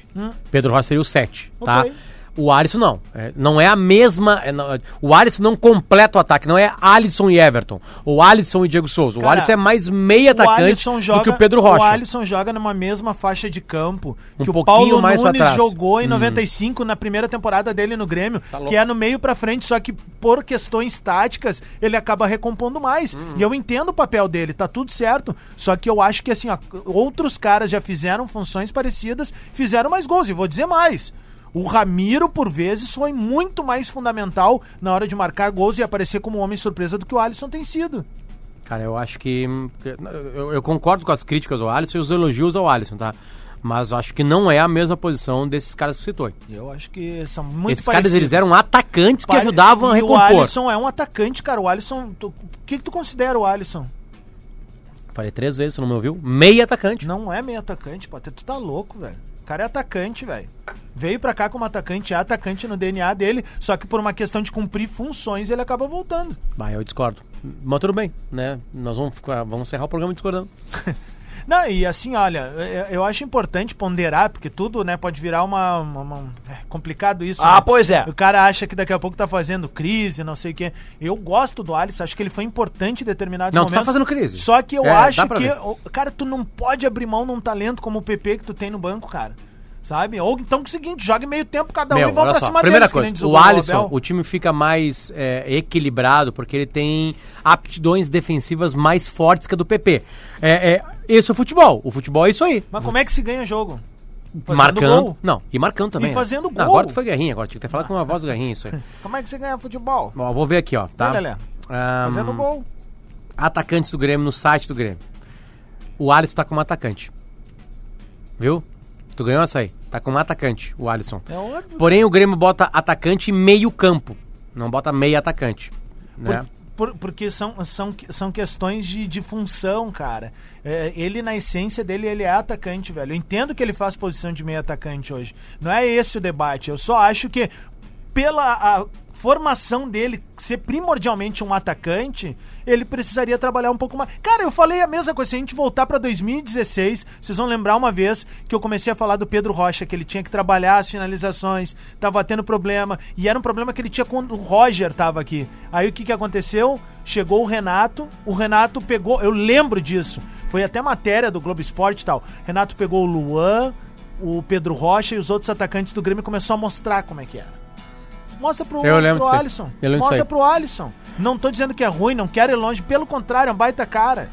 Pedro Rocha seria o 7, tá? O Alisson não. É, não é a mesma. é, não- o Alisson não completa o ataque. Não é Alisson e Everton. Ou Alisson e Diego Souza. o Cara, Alisson é mais meio O atacante joga, do que o Pedro Rocha. O Alisson joga numa mesma faixa de campo Um que o Paulo mais Nunes jogou em Hum. 95 na primeira temporada dele no Grêmio, Tá que é no meio pra frente, só que por questões táticas ele acaba recompondo mais. Hum. E eu entendo o papel dele, tá tudo certo. Só que eu acho que assim, ó, outros caras já fizeram funções parecidas, fizeram mais gols. E vou dizer mais. O Ramiro, por vezes, foi muito mais fundamental na hora de marcar gols e aparecer como um homem surpresa do que o Alisson tem sido. Cara, eu acho que. Eu, eu concordo com as críticas ao Alisson e os elogios ao Alisson, tá? Mas eu acho que não é a mesma posição desses caras que você citou. Eu acho que são muito Esses caras, parecidos. eles eram atacantes que Pare- ajudavam a e O recompor. Alisson é um atacante, cara. O Alisson. tu- O que, que tu considera o Alisson? Falei três vezes, você não me ouviu? Meio atacante. Não é meio atacante, pô. Tu tá louco, velho. O cara é atacante, velho. Veio pra cá como atacante, é atacante no DNA dele, só que por uma questão de cumprir funções ele acaba voltando. Bah, eu discordo. Mas tudo bem, né? Nós vamos, ficar, vamos encerrar o programa discordando. *laughs* Não, e assim, olha, eu- acho importante ponderar, porque tudo, né, pode virar uma. uma- uma- é complicado isso. Ah, né? pois é. O cara acha que daqui a pouco tá fazendo crise, não sei o quê. Eu gosto do Alisson, acho que ele foi importante em determinados Não, tu momentos. tá fazendo crise. Só que eu É, acho que. ver. Cara, tu não pode abrir mão num talento como o PP que tu tem no banco, cara. Sabe? Ou então é o seguinte, jogue meio tempo cada um Meu, e vão olha pra só, cima primeira deles, coisa, o Alisson, Abel. o time fica mais é, equilibrado porque ele tem aptidões defensivas mais fortes que a do PP. É, é, esse é o futebol. O futebol é isso aí. Mas como é que se ganha jogo? Fazendo marcando. gol? Não, e marcando também. E né? fazendo Não, gol. agora tu foi guerrinha, agora tinha que ter falado com uma voz do guerrinha isso aí. *laughs* Como é que você ganha futebol? Bom, vou ver aqui, ó, tá? Lelé. Ahn, Fazendo gol. atacantes do Grêmio no site do Grêmio. O Alisson tá como atacante. Viu? Tu ganhou essa aí. Tá como atacante, o Alisson. É óbvio. Porém, o Grêmio bota atacante e meio campo. Não bota meio atacante. Né? Por- porque são, são, são questões de, de função, cara. É, ele, na essência dele, ele é atacante, velho. Eu entendo que ele faz posição de meio atacante hoje. Não é esse o debate. Eu só acho que, pela a formação dele ser primordialmente um atacante, ele precisaria trabalhar um pouco mais. Cara, eu falei a mesma coisa. Se a gente voltar pra 2016, vocês vão lembrar uma vez que eu comecei a falar do Pedro Rocha, que ele tinha que trabalhar as finalizações, tava tendo problema, e era um problema que ele tinha quando o Roger tava aqui. Aí o que que aconteceu? Chegou o Renato, o Renato pegou, eu lembro disso, foi até matéria do Globo Esporte e tal. Renato pegou o Luan, o Pedro Rocha e os outros atacantes do Grêmio começou a mostrar como é que era. Mostra pro, Eu lembro pro. Alisson. Eu lembro Mostra pro Alisson. Não tô dizendo que é ruim, não quero ir longe. Pelo contrário, é um baita cara.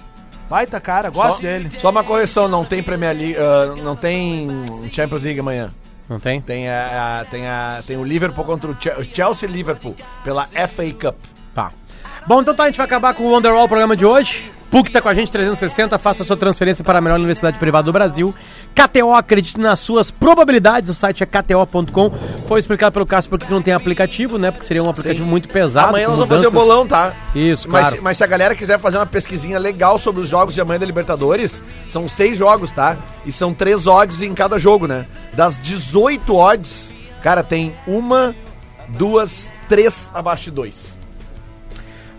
Baita cara, gosto Só- dele. Só uma correção, não tem Premier League, ah, não tem Champions League amanhã. Não tem? Tem, a, a- tem, a, tem o Liverpool contra o Che- o Chelsea Liverpool pela FA Cup. Tá. Bom, então tá, a gente vai acabar com o Wonderwall, o programa de hoje. PUC tá com a gente 360, faça sua transferência para a melhor universidade privada do Brasil. KTO, acredite nas suas probabilidades, o site é kto.com. Foi explicado pelo Cássio porque não tem aplicativo, né? Porque seria um aplicativo Sim. muito pesado. amanhã nós vamos fazer o bolão, tá? Isso, Mas, claro. se- mas se a galera quiser fazer uma pesquisinha legal sobre os jogos de amanhã da Libertadores, são seis jogos, tá? E são três odds em cada jogo, né? Das 18 odds, cara, tem uma, duas, três abaixo de dois.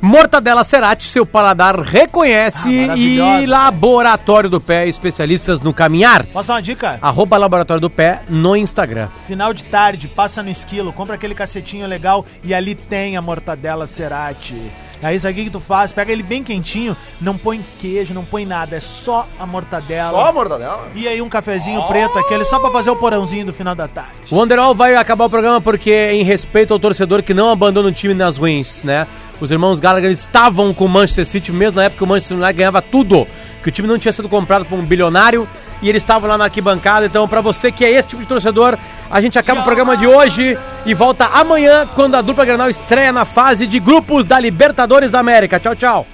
Mortadela Cerati, seu paladar reconhece Ah, e Laboratório do Pé, especialistas no caminhar. Posso dar uma dica? Arroba Laboratório do Pé no Instagram. Final de tarde, passa no esquilo, compra aquele cacetinho legal e ali tem a mortadela Cerati. Aí sabe o que que tu faz? Pega ele bem quentinho, não põe queijo, não põe nada, é só a mortadela. Só a mortadela? E aí um cafezinho preto, aquele só pra fazer o porãozinho do final da tarde. O Underall vai acabar o programa porque, em respeito ao torcedor que não abandona o time nas wins, né? Os irmãos Gallagher estavam com o Manchester City, mesmo na época que o Manchester United ganhava tudo, que o time não tinha sido comprado por um bilionário e eles estavam lá na arquibancada. Então, pra você que é esse tipo de torcedor, a gente acaba o programa de hoje e volta amanhã quando a dupla Granal estreia na fase de grupos da Libertadores da América. Tchau, tchau.